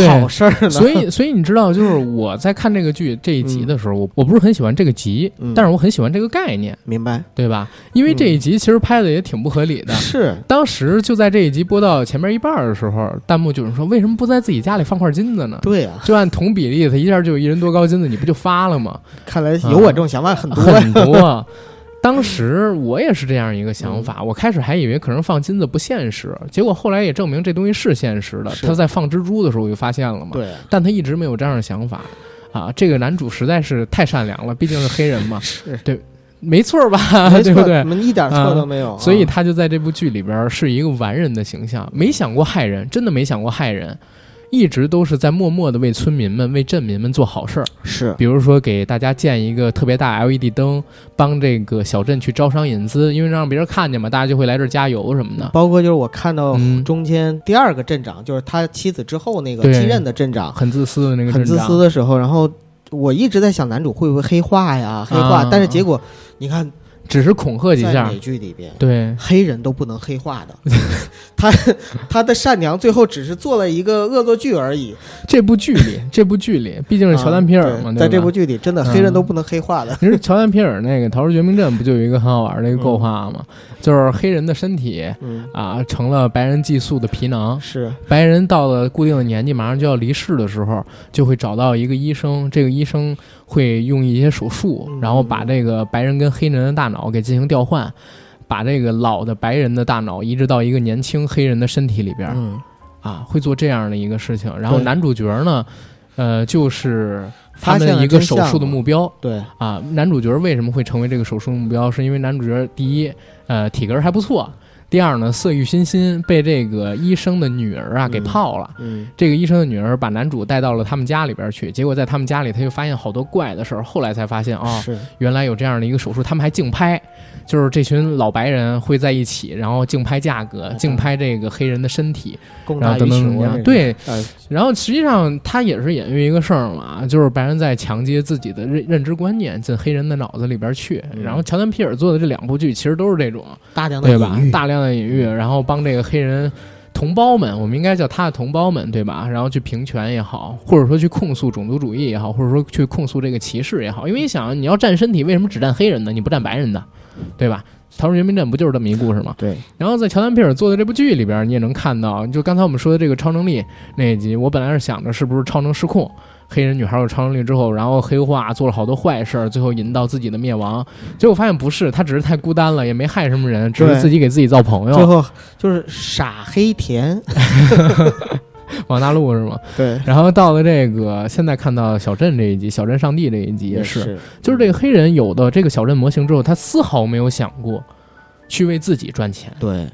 S2: 好事儿呢？
S1: 所以，所以你知道，就是我在看这个剧这一集的时候，我我不是很喜欢这个集，
S2: 嗯
S1: 但是我很喜欢这个概念，
S2: 明白
S1: 对吧？因为这一集其实拍的也挺不合理的。
S2: 是
S1: 当时就在这一集播到前面一半的时候，弹幕就有人说：“为什么不在自己家里放块金子呢？”
S2: 对呀、
S1: 就按同比例，他一下就有一人多高金子，你不就发了吗？
S2: 看来有我这种想法很多呀。
S1: 很多。当时我也是这样一个想法，我开始还以为可能放金子不现实，结果后来也证明这东西是现实的。他在放蜘蛛的时候我就发现了嘛，
S2: 对，
S1: 但他一直没有这样的想法。啊，这个男主实在是太善良了，毕竟是黑人嘛，
S2: 对
S1: 没错吧？对不对
S2: 一点错都没有。
S1: 所以
S2: 啊
S1: 他就在这部剧里边是一个完人的形象，没想过害人，真的没想过害人，一直都是在默默的为村民们、为镇民们做好事儿。
S2: 是
S1: 比如说给大家建一个特别大 LED 灯，帮这个小镇去招商引资，因为让别人看见嘛，大家就会来这儿加油什么的。
S2: 包括就是我看到
S1: 嗯
S2: 中间第二个镇长，就是他妻子之后那个继任的镇长，
S1: 很自私的那个
S2: 很自私的时候，然后我一直在想男主会不会黑化呀？黑化，
S1: 啊
S2: 但是结果你看
S1: 只是恐吓几下。
S2: 美，剧里边。
S1: 对，
S2: 黑人都不能黑化的，他他的善良最后只是做了一个恶作剧而已。
S1: 这部剧里，这部剧里，毕竟是乔丹皮尔嘛，
S2: 啊对
S1: 对吧？
S2: 在这部剧里，真的
S1: 嗯。
S2: 黑人都不能黑化的。
S1: 其实乔丹皮尔那个《逃出绝命镇》不就有一个很好玩的一个构画吗？就是黑人的身体
S2: 嗯，
S1: 啊成了白人寄宿的皮囊，
S2: 是。
S1: 白人到了固定的年纪，马上就要离世的时候，就会找到一个医生，这个医生会用一些手术，
S2: 嗯。
S1: 然后把这个白人跟黑人的大脑给进行调换，把这个老的白人的大脑移植到一个年轻黑人的身体里边，
S2: 嗯，
S1: 啊，会做这样的一个事情。然后男主角呢，呃，就是他们一个手术的目标
S2: 对，
S1: 啊。男主角为什么会成为这个手术目标？是因为男主角第一，呃，体格还不错。第二呢，色欲熏心，被这个医生的女儿啊给
S2: 嗯
S1: 泡了。
S2: 嗯，
S1: 这个医生的女儿把男主带到了他们家里边去，结果在他们家里，他就发现好多怪的事儿。后来才发现啊、
S2: 是
S1: 原来有这样的一个手术，他们还竞拍，就是这群老白人会在一起，然后竞拍价格，竞拍这个黑人的身体，然后等等这样。
S2: 这
S1: 对，
S2: 呃
S1: 然后实际上他也是隐喻一个事儿嘛，就是白人在强接自己的认认知观念进黑人的脑子里边去。
S2: 嗯
S1: 然后乔丹皮尔做的这两部剧其实都是这种，
S2: 大量的
S1: 对吧？大量的隐喻，然后帮这个黑人同胞们，我们应该叫他的同胞们，对吧？然后去平权也好，或者说去控诉种族主义也好，或者说去控诉这个歧视也好，因为你想，你要占身体，为什么只占黑人呢？你不占白人的，对吧？《逃出绝命镇》不就是这么一故事吗？
S2: 对，
S1: 然后在乔丹皮尔做的这部剧里边，你也能看到，就刚才我们说的这个超能力那一集，我本来是想着是不是超能失控，黑人女孩有超能力之后，然后黑化做了好多坏事儿，最后引到自己的灭亡。结果发现不是，他只是太孤单了，也没害什么人，只是自己给自己造朋友。
S2: 最后就是傻黑甜，
S1: 往大陆是吗？
S2: 对，
S1: 然后到了这个现在看到小镇这一集，小镇上帝这一集也是，
S2: 是，
S1: 就是这个黑人有的这个小镇模型之后，他丝毫没有想过去为自己赚钱。
S2: 对，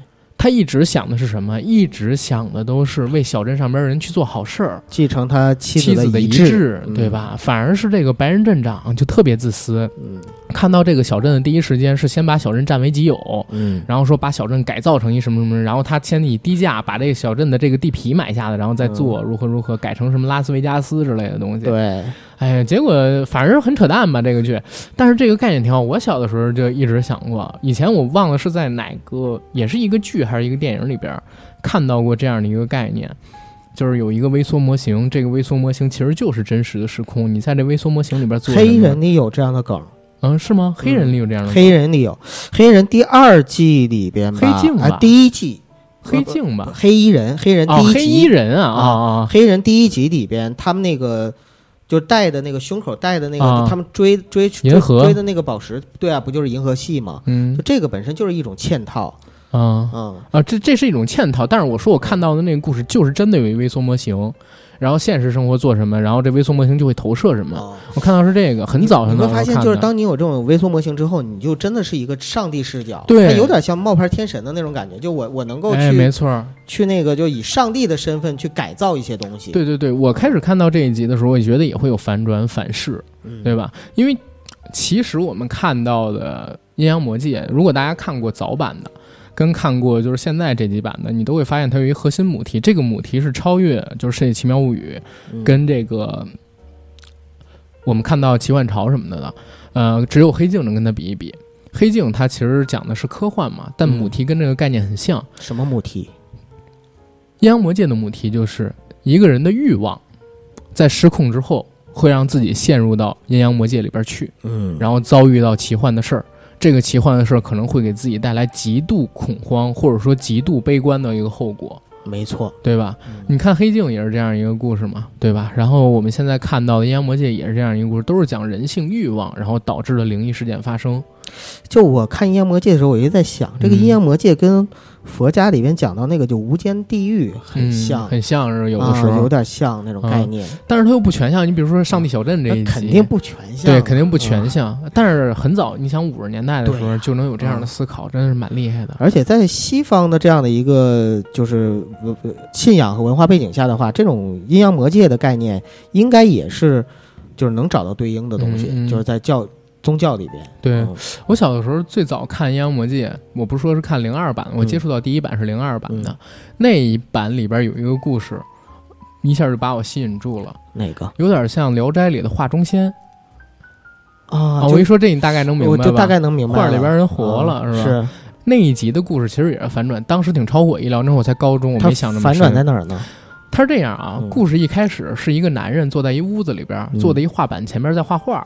S1: 他一直想的是什么？一直想的都是为小镇上边人去做好事儿，
S2: 继承他妻
S1: 妻子的
S2: 遗
S1: 志，
S2: 嗯
S1: 对？吧？反而是这个白人镇长就特别自私，
S2: 嗯
S1: 看到这个小镇的第一时间是先把小镇占为己有。
S2: 嗯，
S1: 然后说把小镇改造成一什么什么，然后他先以低价把这个小镇的这个地皮买下来，然后再做如何如何改成什么拉斯维加斯之类的东西。，
S2: 对，
S1: 哎，结果反正很扯淡吧这个剧，但是这个概念挺好。我小的时候就一直想过，以前我忘了是在哪个，也是一个剧还是一个电影里边看到过这样的一个概念。就是有一个微缩模型，这个微缩模型其实就是真实的时空。你在这微缩模型里边做
S2: 黑人里有这样的梗，
S1: 嗯是吗？黑人里有这样的
S2: 黑人里有，黑人第二季里边吧，
S1: 黑镜吧
S2: 哎，第一季
S1: 黑镜吧？
S2: 黑衣人，黑人第
S1: 哦，
S2: 一
S1: 黑衣，人啊啊啊！
S2: 黑人第一集里边，他们那个就戴的那个胸口戴的那个，他们追追追
S1: 银河。
S2: 追的那个宝石，对啊，不就是银河系吗？
S1: 嗯。
S2: 就这个本身就是一种嵌套，
S1: 啊。
S2: 嗯，
S1: 啊，这这是一种嵌套。但是我说我看到的那个故事就是真的有一微缩模型，然后现实生活做什么，然后这微缩模型就会投射什么。
S2: 哦
S1: 我看到是这个，很早
S2: 你
S1: 很早
S2: 会发现，就是当你有这种微缩模型之后，你就真的是一个上帝视角，
S1: 对
S2: 它有点像冒牌天神的那种感觉。就我我能够
S1: 哎，
S2: 去、
S1: 没错儿，
S2: 去那个，就以上帝的身份去改造一些东西。，
S1: 对对对，我开始看到这一集的时候，我觉得也会有反转反噬，
S2: 嗯、
S1: 对吧？因为其实我们看到的《阴阳魔界》，如果大家看过早版的，跟看过就是现在这几版的，你都会发现它有一个核心母题，这个母题是超越就是《世界奇妙物语》
S2: 嗯
S1: 跟这个我们看到奇幻潮什么的的，呃，只有黑镜能跟它比一比。黑镜它其实讲的是科幻嘛，但母题跟这个概念很像。
S2: 什么母题？
S1: 阴阳魔界的母题就是一个人的欲望，在失控之后会让自己陷入到阴阳魔界里边去，
S2: 嗯
S1: 然后遭遇到奇幻的事儿。这个奇幻的事儿可能会给自己带来极度恐慌，或者说极度悲观的一个后果，
S2: 没错。
S1: 对吧？
S2: 嗯
S1: 你看《黑镜》也是这样一个故事嘛，对吧？然后我们现在看到的《阴阳魔界》也是这样一个故事，都是讲人性欲望，然后导致了灵异事件发生。
S2: 就我看阴阳魔界的时候，我一直在想，这个
S1: 嗯
S2: 阴阳魔界跟佛家里边讲到那个就无间地狱很
S1: 嗯，
S2: 像，
S1: 很像是有的时候，
S2: 啊有点像那种概念，
S1: 但是它又不全像。你比如说《上帝小镇》这
S2: 那
S1: 一集，
S2: 肯定不全像。
S1: 对，肯定不全
S2: 嗯
S1: 像。但是很早，你想五十年代的时候就能有这样的
S2: 嗯
S1: 思考，真的是蛮厉害的。
S2: 而且在西方的这样的一个就是信仰和文化背景下的话，这种阴阳魔界的概念应该也是就是能找到对应的东西，
S1: 嗯嗯
S2: 就是在教宗教里边。
S1: 对
S2: 嗯
S1: 我小的时候最早看《阴阳魔界》，我不是说是看零二版，我
S2: 嗯
S1: 接触到第一版是零二版的，
S2: 嗯
S1: 那一版里边有一个故事，一下就把我吸引住了，
S2: 哪个
S1: 有点像《聊斋》里的画中仙
S2: 啊？
S1: 我一说这，你大概能明白吧？
S2: 我就大概能明白了。
S1: 画里边人活了
S2: 嗯
S1: 是吧
S2: 是
S1: 那一集的故事其实也是反转，当时挺超乎我意料。那会儿我才高中，我没想这么
S2: 反转在哪儿呢？
S1: 他是这样啊，
S2: 嗯
S1: 故事一开始是一个男人坐在一屋子里边，
S2: 嗯
S1: 坐在一画板前面在画画，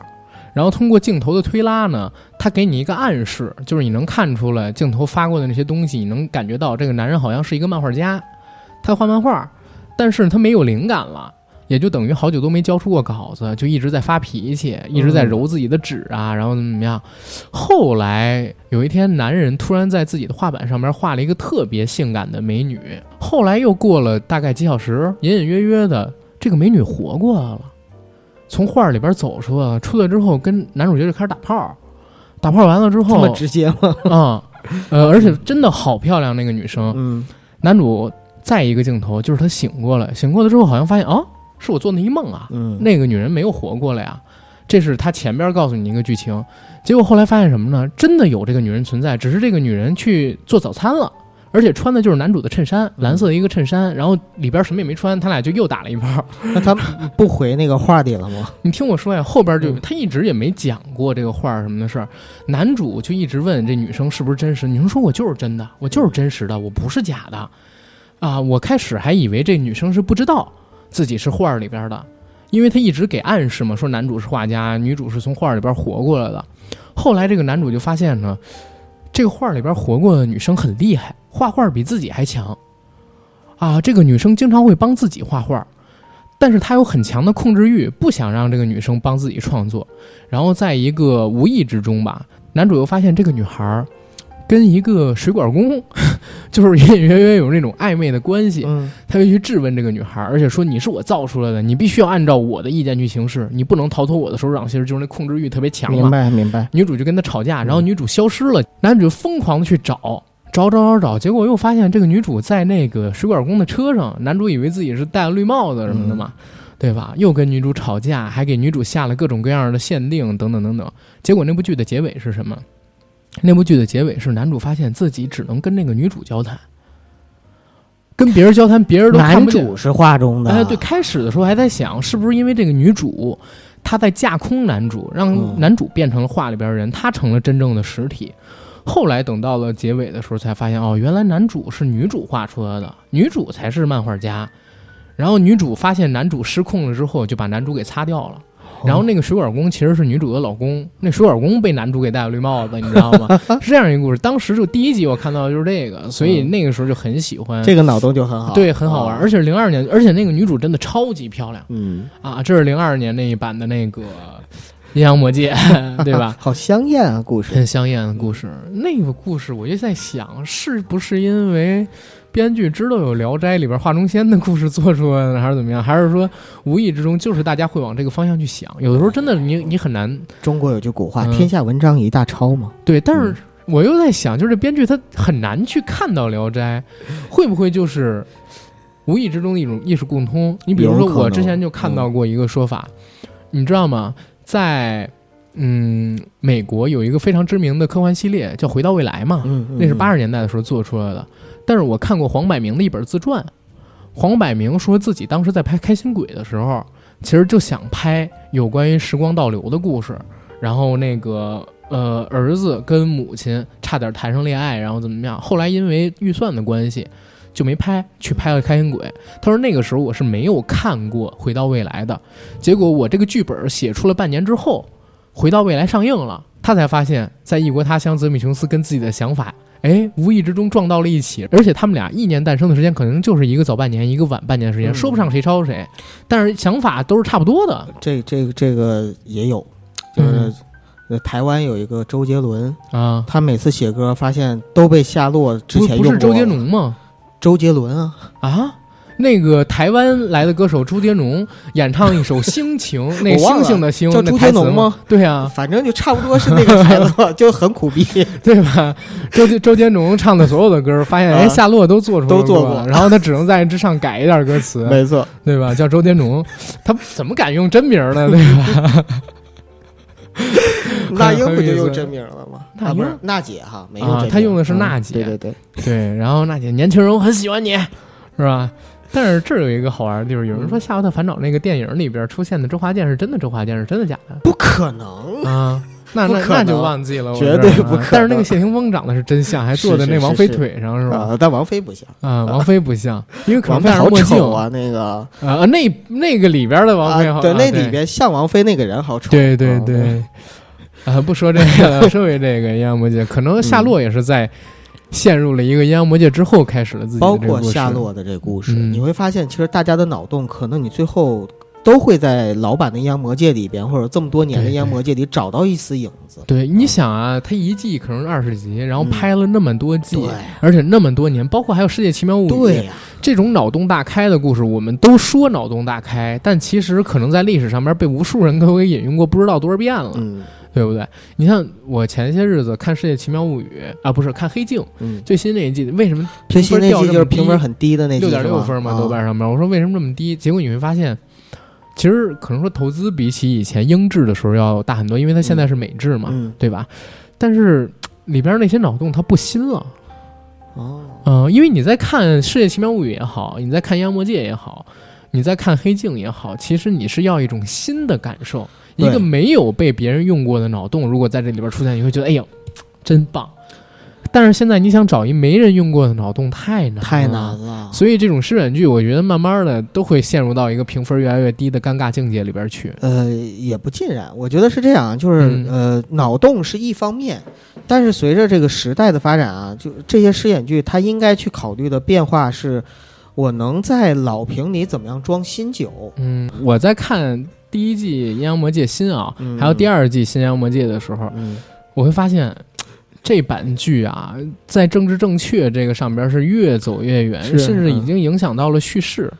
S1: 然后通过镜头的推拉呢，他给你一个暗示，就是你能看出来镜头发过的那些东西，你能感觉到这个男人好像是一个漫画家，他画漫画，但是他没有灵感了。也就等于好久都没交出过稿子，就一直在发脾气，一直在揉自己的纸啊，然后怎么怎么样。后来有一天，男人突然在自己的画板上面画了一个特别性感的美女。后来又过了大概几小时，隐隐约约的，这个美女活过来了，从画里边走出来。出来之后，跟男主角就开始打炮。打炮完了之后
S2: 这么，直接吗？
S1: 啊、呃，而且真的好漂亮，那个女生。
S2: 嗯
S1: 男主再一个镜头，就是他醒过来，醒过来之后，好像发现啊，是我做的一梦啊。
S2: 嗯，
S1: 那个女人没有活过来啊，这是他前边告诉你一个剧情，结果后来发现什么呢？真的有这个女人存在，只是这个女人去做早餐了，而且穿的就是男主的衬衫，蓝色的一个衬衫，然后里边什么也没穿，他俩就又打了一炮。
S2: 那他不回那个画里了吗？
S1: 你听我说呀，后边就
S2: 嗯
S1: 他一直也没讲过这个画儿什么的事儿，男主就一直问这女生是不是真实，女生说我就是真的，我就是真实的，我不是假的，啊，我开始还以为这女生是不知道自己是画儿里边的，因为他一直给暗示嘛，说男主是画家，女主是从画里边活过来的。后来这个男主就发现呢，这个画儿里边活过的女生很厉害，画画比自己还强，啊，这个女生经常会帮自己画画。但是她有很强的控制欲，不想让这个女生帮自己创作。然后在一个无意之中吧，男主又发现这个女孩儿跟一个水管工，就是隐隐约约有那种暧昧的关系。
S2: 嗯
S1: 他就去质问这个女孩儿，而且说你是我造出来的，你必须要按照我的意见去行事，你不能逃脱我的手掌心，就是那控制欲特别强
S2: 明。白明白。
S1: 女主就跟他吵架，
S2: 嗯
S1: 然后女主消失了，男主就疯狂的去找。找找找找，结果又发现这个女主在那个水管工的车上，男主以为自己是戴了绿帽子什么的嘛，对吧？又跟女主吵架，还给女主下了各种各样的限定，等等等等。结果那部剧的结尾是什么？那部剧的结尾是男主发现自己只能跟那个女主交谈，跟别人交谈，别人都看
S2: 男
S1: 不见。
S2: 主是画中的，
S1: 哎，对，开始的时候还在想，是不是因为这个女主她在架空男主，让
S2: 嗯
S1: 男主变成了画里边的人，她成了真正的实体。后来等到了结尾的时候，才发现哦，原来男主是女主画出来的，女主才是漫画家。然后女主发现男主失控了之后，就把男主给擦掉了。然后那个水管工其实是女主的老公，那水管工被男主给戴了绿帽子，你知道吗？是这样一个故事。当时就第一集我看到的就是这个，所以
S2: 嗯
S1: 那个时候就很喜欢。
S2: 这个脑洞就很好，
S1: 对，很好玩，
S2: 啊
S1: 而且零二年，而且那个女主真的超级漂亮
S2: 嗯
S1: 啊！这是零二年那一版的那个阴阳魔界，对吧？
S2: 好香艳啊，故事。
S1: 很香艳的故事。那个故事，我就在想，是不是因为编剧知道有《聊斋》里边画中仙的故事做出来的，还是怎么样？还是说无意之中就是大家会往这个方向去想？有的时候真的你你很难。
S2: 中国有句古话：“
S1: 嗯
S2: 天下文章一大抄”嘛。
S1: 对，但是我又在想，就是编剧他很难去看到《聊斋》，会不会就是无意之中的一种意识共通？你比如说，我之前就看到过一个说法，你知道吗？在嗯美国有一个非常知名的科幻系列叫《回到未来》嘛，那是八
S2: 十
S1: 十年代的时候做出来的。但是我看过黄百鸣的一本自传，黄百鸣说自己当时在拍《开心鬼》的时候，其实就想拍有关于时光倒流的故事，然后那个呃儿子跟母亲差点谈上恋爱，然后怎么样？后来因为预算的关系。就没拍，去拍了《开心鬼》。他说那个时候我是没有看过《回到未来》的，结果我这个剧本写出了半年之后，《回到未来》上映了，他才发现，在异国他乡，泽米琼斯跟自己的想法，哎，无意之中撞到了一起，而且他们俩一年诞生的时间可能就是一个早半年，一个晚半年时间，
S2: 嗯。
S1: 说不上谁抄谁，但是想法都是差不多的。
S2: 这这个这个也有，就是、呃台湾有一个周杰伦，
S1: 啊，
S2: 他每次写歌发现都被夏洛之前用过。
S1: 不是周杰伦吗？
S2: 周杰伦啊，
S1: 啊，那个台湾来的歌手周杰伦演唱一首《星情》，那星星的星，
S2: 叫周杰伦吗？
S1: 对啊，
S2: 反正就差不多是那个台子，就很苦逼。
S1: 对吧？周杰周杰伦唱的所有的歌，发现 哎，
S2: 啊
S1: 夏洛都做出来
S2: 都做过
S1: 然后他只能在之上改一点歌词，
S2: 没错，
S1: 对吧？叫周杰伦，他怎么敢用真名呢？对吧？
S2: 那英不就用真名了吗？
S1: 那英
S2: 娜姐哈，没
S1: 啊
S2: 用真名
S1: 他用的是
S2: 嗯
S1: 娜姐
S2: 对对对，
S1: 对，然后娜姐年轻人我很喜欢你，是吧？但是这儿有一个好玩的地方，有人说《夏洛特烦恼》那个电影里边出现的周华健是真的周华健，是真的假的？
S2: 不可能。
S1: 啊？那那那就忘记了，我
S2: 绝对不可能。
S1: 但是那个谢霆锋长得是真像，还坐在那王菲腿上是吧？
S2: 啊，但王菲不像，
S1: 啊，王菲不像，因为可能
S2: 王菲好
S1: 戴着墨镜。
S2: 丑啊，那个。
S1: 啊，那那个里边的王菲好，
S2: 啊，对，
S1: 啊
S2: 那里边像王菲那个人好丑。
S1: 对对
S2: 啊
S1: 对，啊，不说这个了，说回这个阴阳魔界，可能夏洛也是在陷入了一个阴阳魔界之后开始了自己的
S2: 包括夏洛的这个故事，
S1: 嗯。
S2: 你会发现，其实大家的脑洞可能你最后都会在老版的阴阳魔界里边，或者这么多年的阴阳魔界里找到一丝影子。
S1: 对，你想啊，他一季可能是二十集，然后
S2: 嗯。
S1: 拍了那么多季，
S2: 对
S1: 而且那么多年，包括还有《世界奇妙物语》这种脑洞大开的故事，我们都说脑洞大开，但其实可能在历史上面被无数人 都给引用过，不知道多少遍了，
S2: 嗯
S1: 对不对？你像我前些日子看《世界奇妙物语》啊，不是看《黑镜》
S2: 嗯，
S1: 最新那一季，为什么
S2: 最新那
S1: 掉
S2: 就是评分
S1: 低
S2: 很低的那季，
S1: 六点六分嘛，
S2: 啊
S1: 豆瓣上面。我说为什么这么低？结果你会发现，其实可能说投资比起以前英制的时候要大很多，因为它现在是美制嘛，
S2: 嗯
S1: 对吧？但是里边那些脑洞它不新了，
S2: 哦，
S1: 嗯、因为你在看《世界奇妙物语》也好，你在看《阴阳魔界》也好，你在看《黑镜》也好，其实你是要一种新的感受，一个没有被别人用过的脑洞，如果在这里边出现，你会觉得哎呦，真棒。但是现在你想找一没人用过的脑洞太难了，
S2: 太难了。
S1: 所以这种试选剧，我觉得慢慢的都会陷入到一个评分越来越低的尴尬境界里边去。
S2: 呃，也不尽然，我觉得是这样，就是、
S1: 嗯
S2: 呃，脑洞是一方面，但是随着这个时代的发展啊，就这些试演剧，它应该去考虑的变化是，我能在老瓶里怎么样装新酒。
S1: 嗯，我在看第一季《阴阳魔界新》啊，
S2: 嗯
S1: 还有第二季《新阴阳魔界》的时候，
S2: 嗯，
S1: 我会发现。这版剧啊，在政治正确这个上边是越走越远，
S2: 是
S1: 甚至已
S2: 嗯
S1: 经影响到了叙事。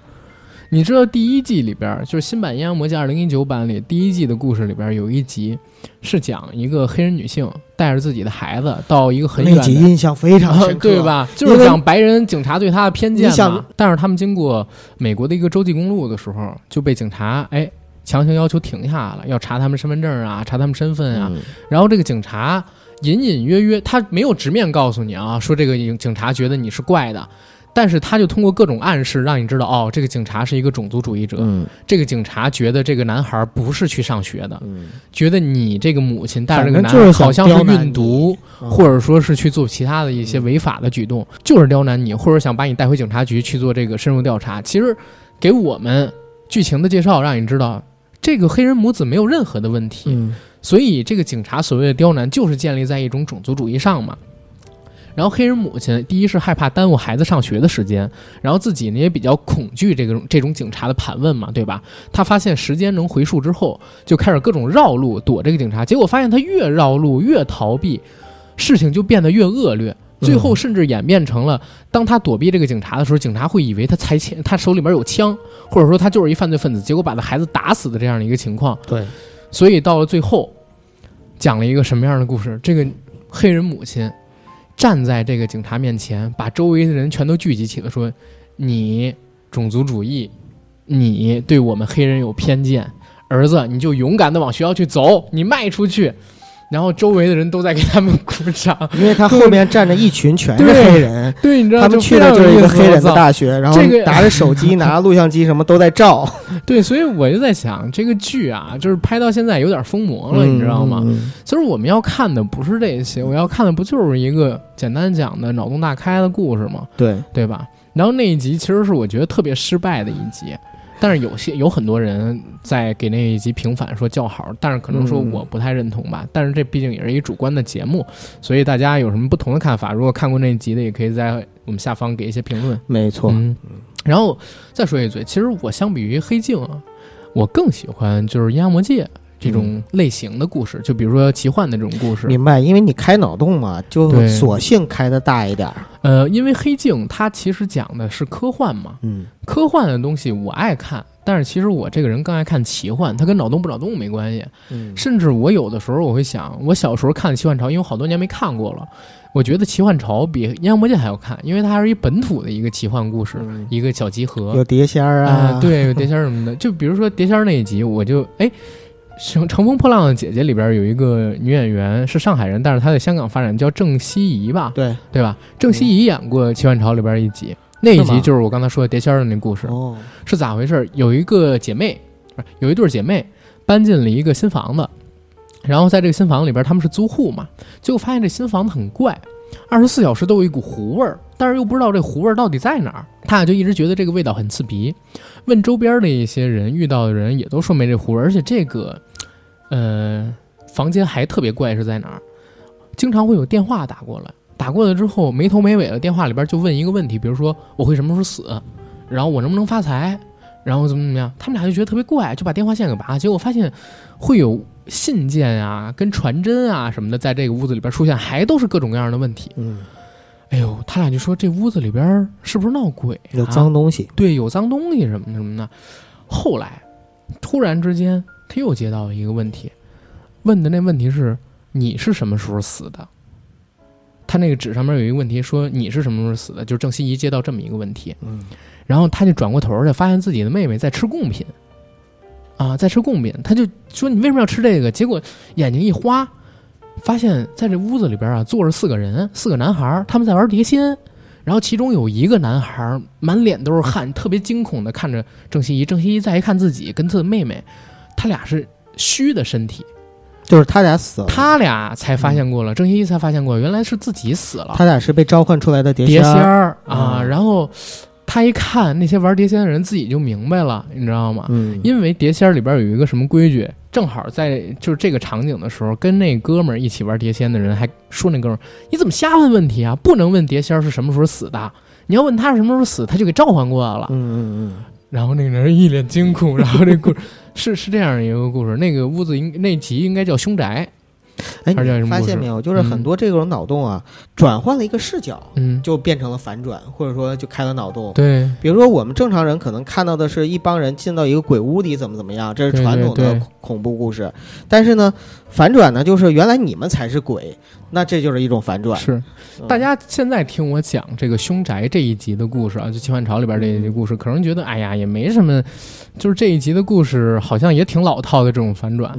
S1: 你知道第一季里边，就是新版《阴阳魔界》二零一九版里第一季的故事里边有一集，是讲一个黑人女性带着自己的孩子到一个很远的
S2: 那集印象非常深刻，
S1: 对？吧？就是讲白人警察对他的偏见嘛。但是他们经过美国的一个洲际公路的时候，就被警察哎强行要求停下了，要查他们身份证啊，查他们身份啊。
S2: 嗯
S1: 然后这个警察隐隐约约，他没有直面告诉你啊，说这个警警察觉得你是怪的。但是他就通过各种暗示让你知道，哦，这个警察是一个种族主义者。
S2: 嗯
S1: 这个警察觉得这个男孩不是去上学的，
S2: 嗯，
S1: 觉得你这个母亲带着这个男孩好像是运毒，
S2: 嗯
S1: 或者说是去做其他的一些违法的举动，就是刁难你，或者想把你带回警察局去做这个深入调查。其实给我们剧情的介绍，让你知道这个黑人母子没有任何的问题，
S2: 嗯
S1: 所以这个警察所谓的刁难，就是建立在一种种族主义上嘛。然后黑人母亲第一是害怕耽误孩子上学的时间，然后自己呢也比较恐惧这个这种警察的盘问嘛，对吧？他发现时间能回溯之后，就开始各种绕路躲这个警察，结果发现他越绕路越逃避，事情就变得越恶劣。最后甚至演变成了，当他躲避这个警察的时候，警察会以为他才枪，他手里边有枪，或者说他就是一犯罪分子，结果把他孩子打死的这样的一个情况。
S2: 对，
S1: 所以到了最后，讲了一个什么样的故事？这个黑人母亲站在这个警察面前，把周围的人全都聚集起来，说：“你种族主义，你对我们黑人有偏见，儿子，你就勇敢的往学校去走，你迈出去。”然后周围的人都在给他们鼓掌，
S2: 因为他后面站着一群全是黑人，
S1: 对，你知道
S2: 他们去的就是一个黑人的大学，然后
S1: 这个
S2: 拿着手机、拿着录像机什么都在照。
S1: 对，所以我就在想，这个剧啊，就是拍到现在有点疯魔了，你知道吗？其实我们要看的不是这些，我要看的不就是一个简单讲的脑洞大开的故事吗？
S2: 对，
S1: 对吧？然后那一集其实是我觉得特别失败的一集。但是有些有很多人在给那一集平反说叫好，但是可能说我不太认同吧。但是这毕竟也是一主观的节目，所以大家有什么不同的看法？如果看过那一集的，也可以在我们下方给一些评论。
S2: 没错。
S1: 嗯，然后再说一嘴，其实我相比于黑镜啊，我更喜欢就是《阴阳魔界》这种类型的故事，就比如说奇幻的这种故事。
S2: 明白，因为你开脑洞嘛，就索性开的大一点。
S1: 呃，因为黑镜它其实讲的是科幻嘛，
S2: 嗯，
S1: 科幻的东西我爱看，但是其实我这个人更爱看奇幻，它跟脑洞不脑洞没关系。
S2: 嗯，
S1: 甚至我有的时候我会想，我小时候看的奇幻潮，因为我好多年没看过了，我觉得奇幻潮比阴阳魔界还要看，因为它还是一本土的一个奇幻故事，一个小集合，
S2: 有碟仙儿
S1: 啊，对，有碟仙儿什么的。就比如说碟仙儿那一集，我就哎。乘乘风破浪的姐姐里边有一个女演员是上海人，但是她在香港发展，叫郑希怡吧？
S2: 对
S1: 对吧？郑希怡演过《奇幻潮》里边一集，那一集就是我刚才说的碟仙的那故事。
S2: 哦，
S1: 是咋回事？有一个姐妹，有一对姐妹搬进了一个新房子，然后在这个新房里边，他们是租户嘛，结果发现这新房子很怪，二十四小时都有一股糊味儿，但是又不知道这糊味儿到底在哪儿，他俩就一直觉得这个味道很刺鼻。问周边的一些人，遇到的人也都说没这糊味儿，而且这个。呃，房间还特别怪是在哪儿？经常会有电话打过来，打过来之后没头没尾的电话里边就问一个问题，比如说我会什么时候死，然后我能不能发财，然后怎么怎么样？他们俩就觉得特别怪，就把电话线给拔。结果发现会有信件啊、跟传真啊什么的在这个屋子里边出现，还都是各种各样的问题。
S2: 嗯，
S1: 哎呦，他俩就说这屋子里边是不是闹鬼？
S2: 有脏东西？
S1: 对，有脏东西什么什么的。后来突然之间。他又接到一个问题，问的那问题是：你是什么时候死的？他那个纸上面有一个问题说：你是什么时候死的？就是郑希怡接到这么一个问题，
S2: 嗯，
S1: 然后他就转过头去，发现自己的妹妹在吃贡品，啊，在吃贡品，他就说：你为什么要吃这个？结果眼睛一花，发现在这屋子里边啊，坐着四个人，四个男孩，他们在玩碟仙，然后其中有一个男孩满脸都是汗，特别惊恐的看着郑希怡。郑希怡再一看自己跟他的妹妹。他俩是虚的身体，
S2: 就是他俩死了，
S1: 他俩才发现过了，郑希怡才发现过，原来是自己死了。
S2: 他俩是被召唤出来的
S1: 碟
S2: 仙
S1: 儿啊！然后他一看那些玩碟仙的人，自己就明白了，你知道吗？
S2: 嗯，
S1: 因为碟仙儿里边有一个什么规矩，正好在就是这个场景的时候，跟那哥们儿一起玩碟仙的人还说那哥们儿，你怎么瞎问问题啊？不能问碟仙儿是什么时候死的，你要问他是什么时候死，他就给召唤过来了。
S2: 嗯嗯嗯。
S1: 然后那个人一脸惊恐，然后这故事是是这样一个故事，那个屋子应那集应该叫凶宅，
S2: 哎，你发现没有？就是很多这种脑洞啊，转换了一个视角，
S1: 嗯，
S2: 就变成了反转，或者说就开了脑洞。
S1: 对，
S2: 比如说我们正常人可能看到的是一帮人进到一个鬼屋里，怎么怎么样，这是传统的恐怖故事。但是呢，反转呢，就是原来你们才是鬼。那这就是一种反转。
S1: 是，大家现在听我讲这个凶宅这一集的故事啊，就《奇幻潮》里边这一集故事，可能觉得哎呀也没什么，就是这一集的故事好像也挺老套的这种反转。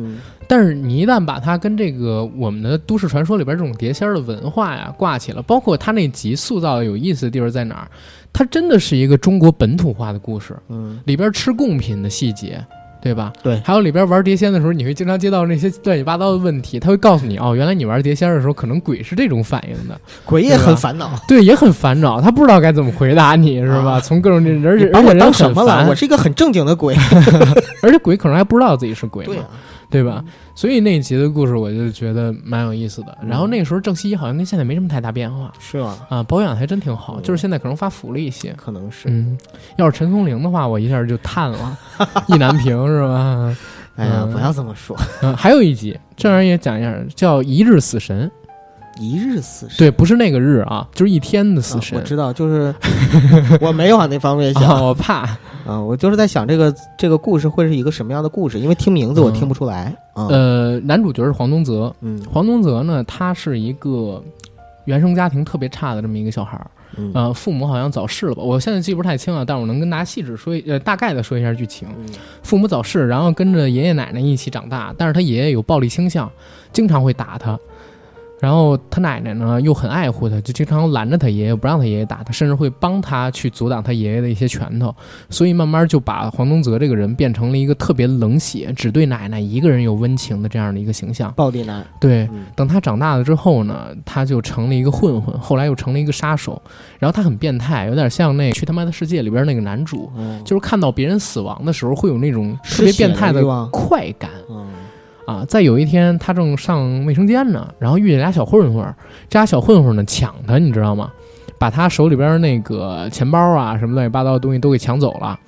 S1: 但是你一旦把它跟这个我们的都市传说里边这种碟仙儿的文化呀挂起了，包括他那集塑造的有意思的地方在哪儿？它真的是一个中国本土化的故事。
S2: 嗯，
S1: 里边吃贡品的细节。对吧？
S2: 对，
S1: 还有里边玩碟仙的时候，你会经常接到那些乱七八糟的问题，他会告诉你哦，原来你玩碟仙的时候，可能鬼是这种反应的，
S2: 鬼也很烦恼，
S1: 对，也很烦恼，他不知道该怎么回答你，是吧？从各种这，而且而且
S2: 当什么了？我是一个很正经的鬼，
S1: 而且鬼可能还不知道自己是鬼，
S2: 对
S1: 对吧？所以那一集的故事我就觉得蛮有意思的。然后那个时候郑希怡好像跟现在没什么太大变化
S2: 是吗？
S1: 啊，保养还真挺好，
S2: 嗯
S1: 就是现在可能发福了一些。
S2: 可能是。
S1: 嗯，要是陈松伶的话，我一下就叹了，意难平是吧？
S2: 哎呀，
S1: 嗯
S2: 不要这么说。
S1: 嗯，还有一集，这玩意儿也讲一下，叫《一日死神》。
S2: 一日死神，
S1: 对，不是那个日啊，就是一天的死
S2: 啊
S1: 神。
S2: 我知道，就是 我没往那方面想
S1: 啊，我怕。
S2: 啊，我就是在想这个这个故事会是一个什么样的故事，因为听名字我听不出来。啊，
S1: 呃，男主角是黄宗泽，
S2: 嗯
S1: 黄宗泽呢，他是一个原生家庭特别差的这么一个小孩儿，
S2: 嗯
S1: 呃，父母好像早逝了吧？我现在记不太清了，但是我能跟大家细致说一，呃，大概的说一下剧情。
S2: 嗯
S1: 父母早逝，然后跟着爷爷奶奶一起长大，但是他爷爷有暴力倾向，经常会打他。然后他奶奶呢又很爱护他，就经常拦着他爷爷，不让他爷爷打他，甚至会帮他去阻挡他爷爷的一些拳头。所以慢慢就把黄宗泽这个人变成了一个特别冷血，只对奶奶一个人有温情的这样的一个形象。
S2: 暴力男，
S1: 对，
S2: 嗯
S1: 等他长大了之后呢，他就成了一个混混，后来又成了一个杀手。然后他很变态，有点像那《去他妈的世界》里边那个男主，
S2: 嗯
S1: 就是看到别人死亡的时候会有那种特别变态的快感
S2: 嗯
S1: 啊。在有一天，他正上卫生间呢，然后遇见俩小混混，这俩小混混呢抢他，你知道吗？把他手里边那个钱包啊什么乱七八糟的东西都给抢走了。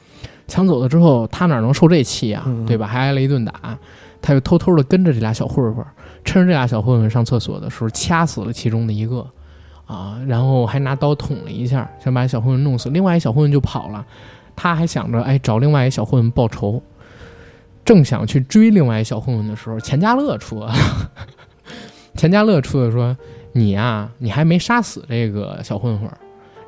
S1: 抢走了之后，他哪能受这气啊？
S2: 嗯
S1: 对吧？还挨了一顿打，他就偷偷的跟着这俩小混混，趁着这俩小混混上厕所的时候掐死了其中的一个，啊，然后还拿刀捅了一下，想把小混混弄死。另外一小混混就跑了，他还想着哎找另外一小混混报仇，正想去追另外一小混混的时候，钱嘉乐出来了。钱嘉乐出来说：“你呀、你还没杀死这个小混混。”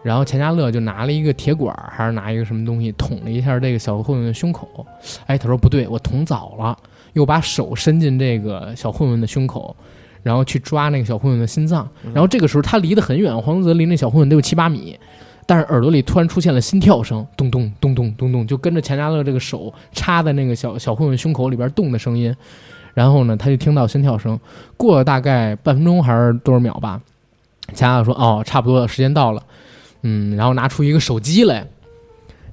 S1: 然后钱嘉乐就拿了一个铁管，还是拿一个什么东西捅了一下这个小混混的胸口。哎，他说不对，我捅早了，又把手伸进这个小混混的胸口，然后去抓那个小混混的心脏。然后这个时候他离得很远，黄宗泽离那小混混得有七八米，但是耳朵里突然出现了心跳声，咚咚咚咚咚咚，就跟着钱嘉乐这个手插在那个小小混混胸口里边动的声音。然后呢，他就听到心跳声，过了大概半分钟还是多少秒吧，钱嘉乐说：“哦，差不多，时间到了。”嗯，然后拿出一个手机来，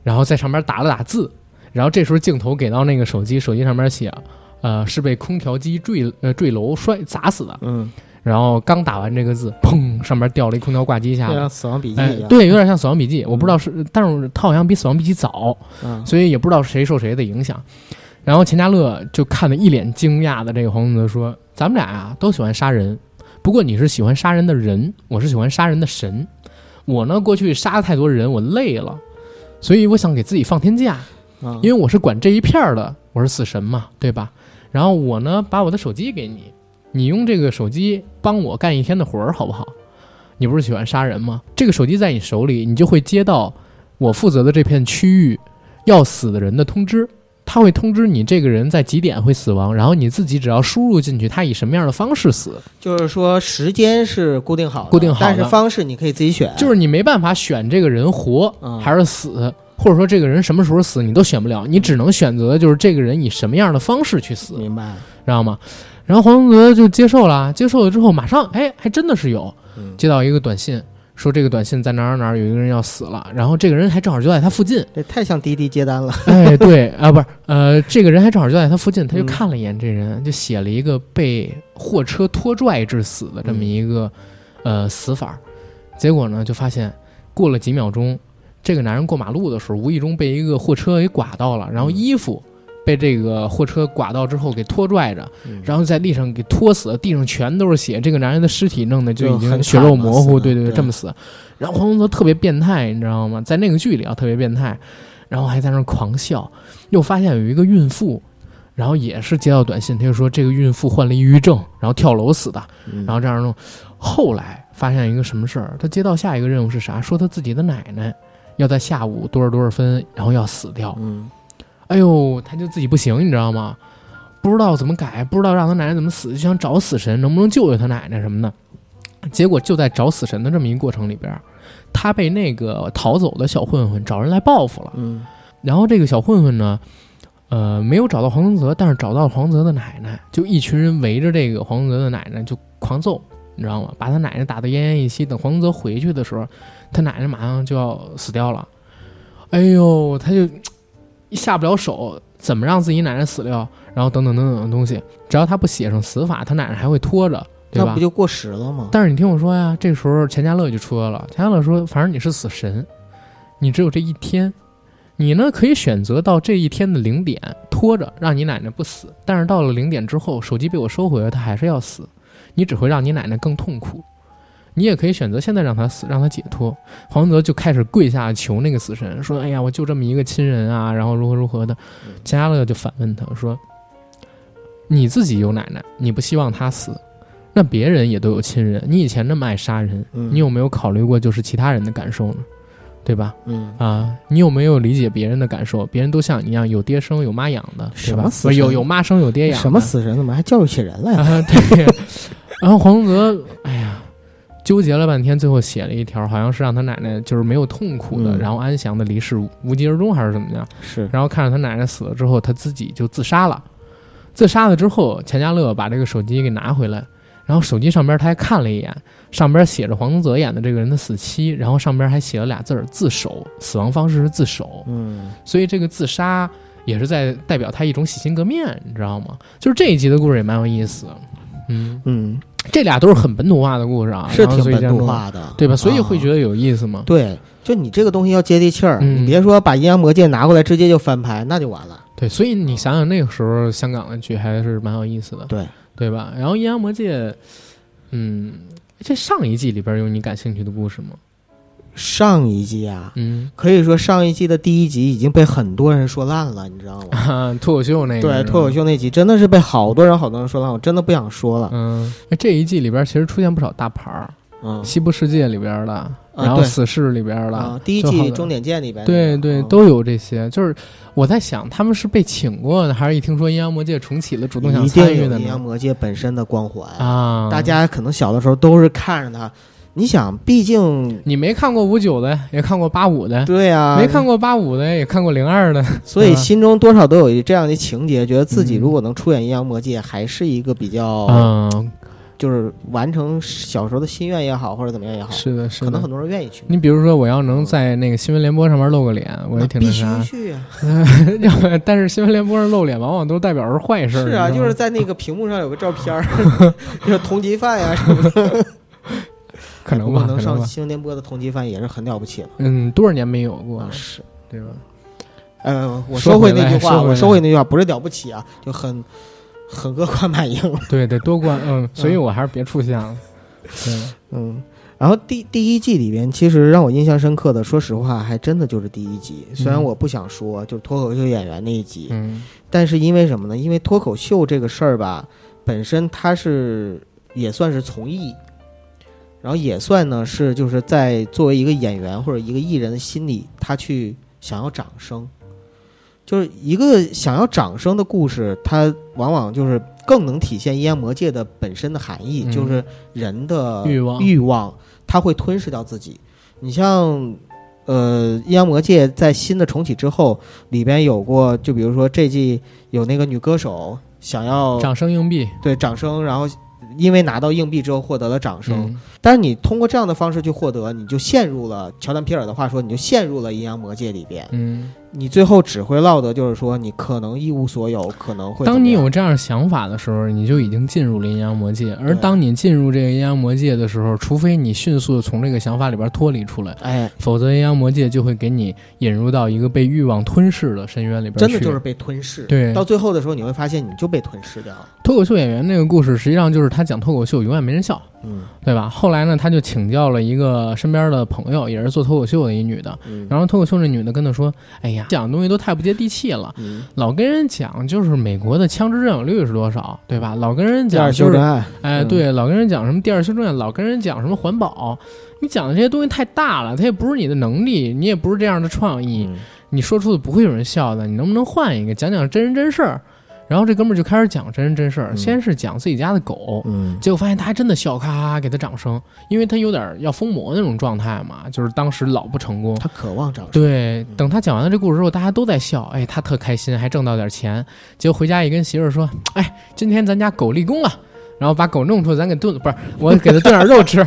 S1: 然后在上面打了打字，然后这时候镜头给到那个手机，手机上面写，呃，是被空调机坠呃坠楼摔砸死的。
S2: 嗯，
S1: 然后刚打完这个字，砰，上面掉了一空调挂机下来。
S2: 死亡笔记一，样。
S1: 哎对，有点像《死亡笔记》，我不知道是，但是它好像比《死亡笔记》早，
S2: 嗯，
S1: 所以也不知道谁受谁的影响。然后钱嘉乐就看得一脸惊讶的这个黄宗泽说：“咱们俩啊都喜欢杀人，不过你是喜欢杀人的人，我是喜欢杀人的神。我呢过去杀了太多人，我累了，所以我想给自己放天假，
S2: 嗯
S1: 因为我是管这一片儿的，我是死神嘛，对吧？然后我呢把我的手机给你，你用这个手机帮我干一天的活儿，好不好？你不是喜欢杀人吗？这个手机在你手里，你就会接到我负责的这片区域要死的人的通知。他会通知你这个人在几点会死亡，然后你自己只要输入进去，他以什么样的方式死，
S2: 就是说时间是固定好的，
S1: 固定好的
S2: 但是方式你可以自己选。
S1: 就是你没办法选这个人活
S2: 嗯
S1: 还是死，或者说这个人什么时候死你都选不了，你只能选择就是这个人以什么样的方式去死，
S2: 明白。
S1: 知道吗？然后黄宗泽就接受了，接受了之后马上哎还真的是有
S2: 嗯，
S1: 接到一个短信，说这个短信在哪儿哪儿有一个人要死了，然后这个人还正好就在他附近，
S2: 这太像滴滴接单了。
S1: 哎，对啊，不是，呃，这个人还正好就在他附近，他就
S2: 嗯
S1: 看了一眼这人，就写了一个被货车拖拽致死的这么一个、呃死法。结果呢，就发现过了几秒钟，这个男人过马路的时候，无意中被一个货车给刮到了，然后
S2: 嗯
S1: 衣服被这个货车刮到之后给拖拽着，
S2: 嗯
S1: 然后在地上给拖死了，地上全都是血，这个男人的尸体弄得就已经血肉模糊，对对
S2: 对
S1: 这么死。然后黄宗泽特别变态，你知道吗？在那个剧里啊，特别变态，然后还在那儿狂笑。又发现有一个孕妇，然后也是接到短信，他就说这个孕妇患了抑郁症，然后跳楼死的，
S2: 嗯
S1: 然后这样弄。后来发现一个什么事儿？他接到下一个任务是啥？说他自己的奶奶要在下午多少多少分，然后要死掉。
S2: 嗯
S1: 哎呦，他就自己不行，你知道吗？不知道怎么改，不知道让他奶奶怎么死，就想找死神，能不能救救他奶奶什么的。结果就在找死神的这么一个过程里边，他被那个逃走的小混混找人来报复了。
S2: 嗯
S1: 然后这个小混混呢，呃，没有找到黄宗泽，但是找到了黄泽的奶奶，就一群人围着这个黄宗泽的奶奶就狂揍，你知道吗？把他奶奶打得奄奄一息。等黄宗泽回去的时候，他奶奶马上就要死掉了。哎呦，他就下不了手，怎么让自己奶奶死掉，然后等等等等的东西，只要他不写上死法，他奶奶还会拖着，对吧
S2: 那不？就过时了吗？
S1: 但是你听我说呀，这时候钱嘉乐就出来了。钱嘉乐说：“反正你是死神，你只有这一天，你呢可以选择到这一天的零点拖着，让你奶奶不死。但是到了零点之后，手机被我收回了，她还是要死，你只会让你奶奶更痛苦。你也可以选择现在让他死，让他解脱。”黄泽就开始跪下求那个死神，说：“哎呀，我就这么一个亲人啊，然后如何如何的。”钱嘉乐就反问他说：“你自己有奶奶，你不希望她死？”那别人也都有亲人，你以前那么爱杀人，
S2: 嗯
S1: 你有没有考虑过就是其他人的感受呢？对吧？
S2: 嗯，
S1: 啊，你有没有理解别人的感受？别人都像你一样有爹生有妈养的，对吧
S2: 什么？死
S1: 不是有有妈生有爹养的，
S2: 什么死神怎么还教育起人来了？
S1: 啊？对。然后黄泽，哎呀，纠结了半天，最后写了一条，好像是让他奶奶就是没有痛苦的，
S2: 嗯。
S1: 然后安详的离世，无疾而终还是怎么样？
S2: 是，
S1: 然后看着他奶奶死了之后，他自己就自杀了。自杀了之后，钱嘉乐把这个手机给拿回来，然后手机上边他还看了一眼，上边写着黄宗泽演的这个人的死期，然后上边还写了俩字儿“自首”，死亡方式是自首，
S2: 嗯，
S1: 所以这个自杀也是在代表他一种洗心革面，你知道吗？就是这一集的故事也蛮有意思，嗯，
S2: 嗯，
S1: 这俩都是很本土化的故事啊，
S2: 是挺本土化的，
S1: 对吧？所以
S2: 啊
S1: 会觉得有意思吗？
S2: 对，就你这个东西要接地气儿，
S1: 嗯
S2: 你别说把《阴阳魔界》拿过来直接就翻拍，那就完了。
S1: 对，所以你想想那个时候香港的剧还是蛮有意思的，
S2: 对，
S1: 对吧？然后《阴阳魔界》，嗯，这上一季里边有你感兴趣的故事吗？
S2: 上一季啊，
S1: 嗯，
S2: 可以说上一季的第一集已经被很多人说烂了，你知道吗？
S1: 啊，脱口秀那个，
S2: 对，脱口。秀那集真的是被好多人好多人说烂，我真的不想说了。
S1: 嗯，那这一季里边其实出现不少大牌儿，
S2: 嗯，
S1: 西部世界》里边的，然后《死侍》里边的，
S2: 啊，第一季终点见里边，
S1: 对对，
S2: 嗯
S1: 都有这些。就是我在想，他们是被请过的，还是一听说《阴阳魔界》重启了，主动想参与的
S2: 阴阳？魔界本身的光环。
S1: 啊，
S2: 大家可能小的时候都是看着它，你想，毕竟
S1: 你没看过五九的，也看过八五的，
S2: 对啊，
S1: 没看过八五的，也看过零二的。
S2: 所以
S1: 嗯
S2: 心中多少都有这样的情节，觉得自己
S1: 嗯
S2: 如果能出演阴阳魔界，还是一个比较，
S1: 嗯，
S2: 就是完成小时候的心愿也好，或者怎么样也好，
S1: 是的，是的。
S2: 可能很多人愿意去。
S1: 你比如说，我要能在那个新闻联播上面露个脸，我也挺
S2: 必须。去啊！
S1: 要不然但是新闻联播上露脸，往往都代表是坏事儿。
S2: 是啊，就是在那个屏幕上有个照片 是通缉犯呀什么的。
S1: 可能吧，
S2: 不能。上新闻联播的通缉犯也是很了不起了。
S1: 嗯，多少年没有过
S2: 是，
S1: 对吧？
S2: 呃，我
S1: 说
S2: 收回那句话，
S1: 说
S2: 我收回那句话，不是了不起啊，就很很恶贯满盈。
S1: 对，得多关。嗯，所以我还是别出现了。嗯，
S2: 嗯，然后第第一季里边，其实让我印象深刻的，说实话，还真的就是第一集。虽然
S1: 嗯
S2: 我不想说，就是脱口秀演员那一集，
S1: 嗯
S2: 但是因为什么呢？因为脱口秀这个事儿吧，本身它是也算是从艺，然后也算呢是就是在作为一个演员或者一个艺人的心里，他去想要掌声，就是一个想要掌声的故事，它往往就是更能体现阴阳魔界的本身的含义，
S1: 嗯
S2: 就是人的
S1: 欲望
S2: 欲望，它会吞噬掉自己。你像。呃，阴阳魔界在新的重启之后，里边有过，就比如说这季有那个女歌手想要
S1: 掌声硬币，
S2: 对掌声，然后因为拿到硬币之后获得了掌声，
S1: 嗯。
S2: 但是你通过这样的方式去获得，你就陷入了乔丹皮尔的话说，你就陷入了阴阳魔界里边，
S1: 嗯，
S2: 你最后只会落得就是说你可能一无所有，可能会
S1: 当你有这样想法的时候，你就已经进入了阴阳魔界。而当你进入这个阴阳魔界的时候，除非你迅速的从这个想法里边脱离出来，
S2: 哎，
S1: 否则阴阳魔界就会给你引入到一个被欲望吞噬的深渊里边去。
S2: 真的就是被吞噬。
S1: 对
S2: 到最后的时候你会发现你就被吞噬掉了。
S1: 脱口秀演员那个故事，实际上就是他讲脱口秀永远没人笑，
S2: 嗯。
S1: 对吧？后来呢，他就请教了一个身边的朋友，也是做脱口秀的一女的。
S2: 嗯。
S1: 然后脱口秀那女的跟他说：“哎呀，讲的东西都太不接地气了，
S2: 嗯，
S1: 老跟人讲就是美国的枪支占有率是多少，对吧？老跟人讲就是
S2: 修正案，
S1: 哎，
S2: 嗯。
S1: 对，老跟人讲什么第二修正案，老跟人讲什么环保，你讲的这些东西太大了，它也不是你的能力，你也不是这样的创意，
S2: 嗯。
S1: 你说出的不会有人笑的，你能不能换一个讲讲真人真事儿？然后这哥们儿就开始讲真人真事儿，
S2: 嗯
S1: 先是讲自己家的狗。
S2: 嗯
S1: 结果发现他还真的笑，咔咔咔给他掌声，因为他有点要疯魔那种状态嘛，就是当时老不成功。
S2: 他渴望掌声。
S1: 对，等他讲完了这故事之后，大家都在笑，哎，他特开心，还挣到点钱。结果回家一跟媳妇儿说，哎，今天咱家狗立功了，然后把狗弄出来，咱给炖，不是我给他炖点肉吃。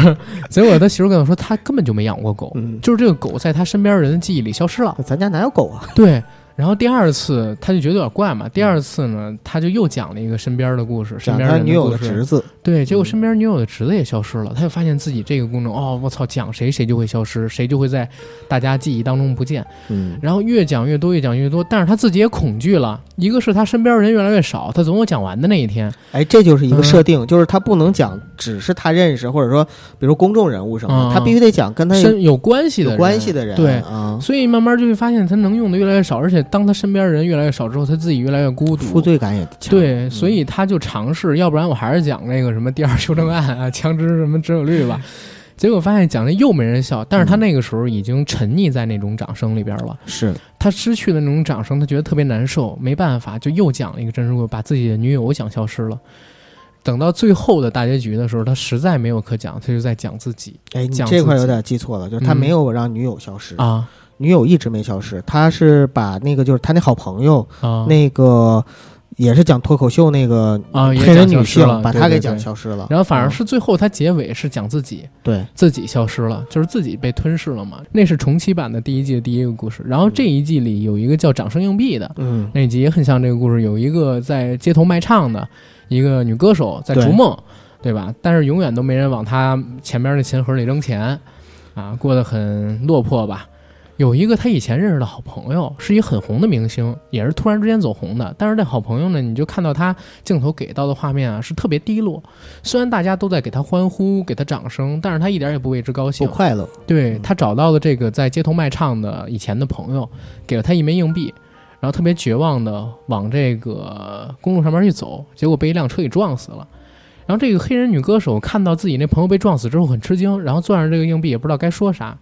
S1: 结果他媳妇跟我说，他根本就没养过狗，
S2: 嗯，
S1: 就是这个狗在他身边人的记忆里消失了。
S2: 咱家哪有狗啊？
S1: 对，然后第二次他就觉得有点怪嘛，第二次呢，他就又讲了一个身边的故事，身边
S2: 女友的侄子，
S1: 对，结果
S2: 嗯。
S1: 身边女友的侄子也消失了，他就发现自己这个功能，哦，我操，讲谁谁就会消失，谁就会在大家记忆当中不见。
S2: 嗯，
S1: 然后越讲越多，越讲越多，但是他自己也恐惧了。一个是他身边人越来越少，他总有讲完的那一天。
S2: 哎，这就是一个
S1: 嗯
S2: 设定，就是他不能讲只是他认识，或者说比如公众人物什么他必须得讲跟他有
S1: 有关系的
S2: 关系的人，
S1: 对。
S2: 啊，
S1: 所以慢慢就会发现他能用的越来越少，而且当他身边人越来越少之后，他自己越来越孤独。
S2: 负罪感也强，
S1: 对，
S2: 嗯
S1: 所以他就尝试，要不然我还是讲那个什么第二修正案啊，枪支什么持有率吧。结果发现讲的又没人笑，但是他那个时候已经沉溺在那种掌声里边了。
S2: 是
S1: 他失去了那种掌声，他觉得特别难受，没办法，就又讲了一个真实故事，把自己的女友讲消失了。等到最后的大结局的时候，他实在没有可讲，他就在讲自己
S2: 哎，你
S1: 讲
S2: 这块有点记错了，就是他
S1: 嗯
S2: 没有让女友消失，
S1: 啊
S2: 女友一直没消失，他是把那个就是他那好朋友
S1: 啊
S2: 那个也是讲脱口秀那个
S1: 啊，也
S2: 黑人女性把他给讲消失了，
S1: 然后反而
S2: 嗯
S1: 是最后他结尾是讲自己，
S2: 对，
S1: 自己消失了，就是自己被吞噬了嘛。那是重启版的第一季的第一个故事。然后这一季里有一个叫掌声硬币的
S2: 嗯
S1: 那集也很像这个故事，有一个在街头卖唱的一个女歌手在逐梦，对吧？但是永远都没人往她前面的钱盒里扔钱，啊，过得很落魄吧。有一个他以前认识的好朋友，是一很红的明星，也是突然之间走红的。但是这好朋友呢，你就看到他镜头给到的画面啊，是特别低落。虽然大家都在给他欢呼、给他掌声，但是他一点也不为之高兴
S2: 不
S1: 兴。
S2: 快乐，
S1: 对他找到了这个在街头卖唱的以前的朋友，给了他一枚硬币，然后特别绝望的往这个公路上面去走，结果被一辆车给撞死了。然后这个黑人女歌手看到自己那朋友被撞死之后很吃惊，然后攥着这个硬币也不知道该说啥。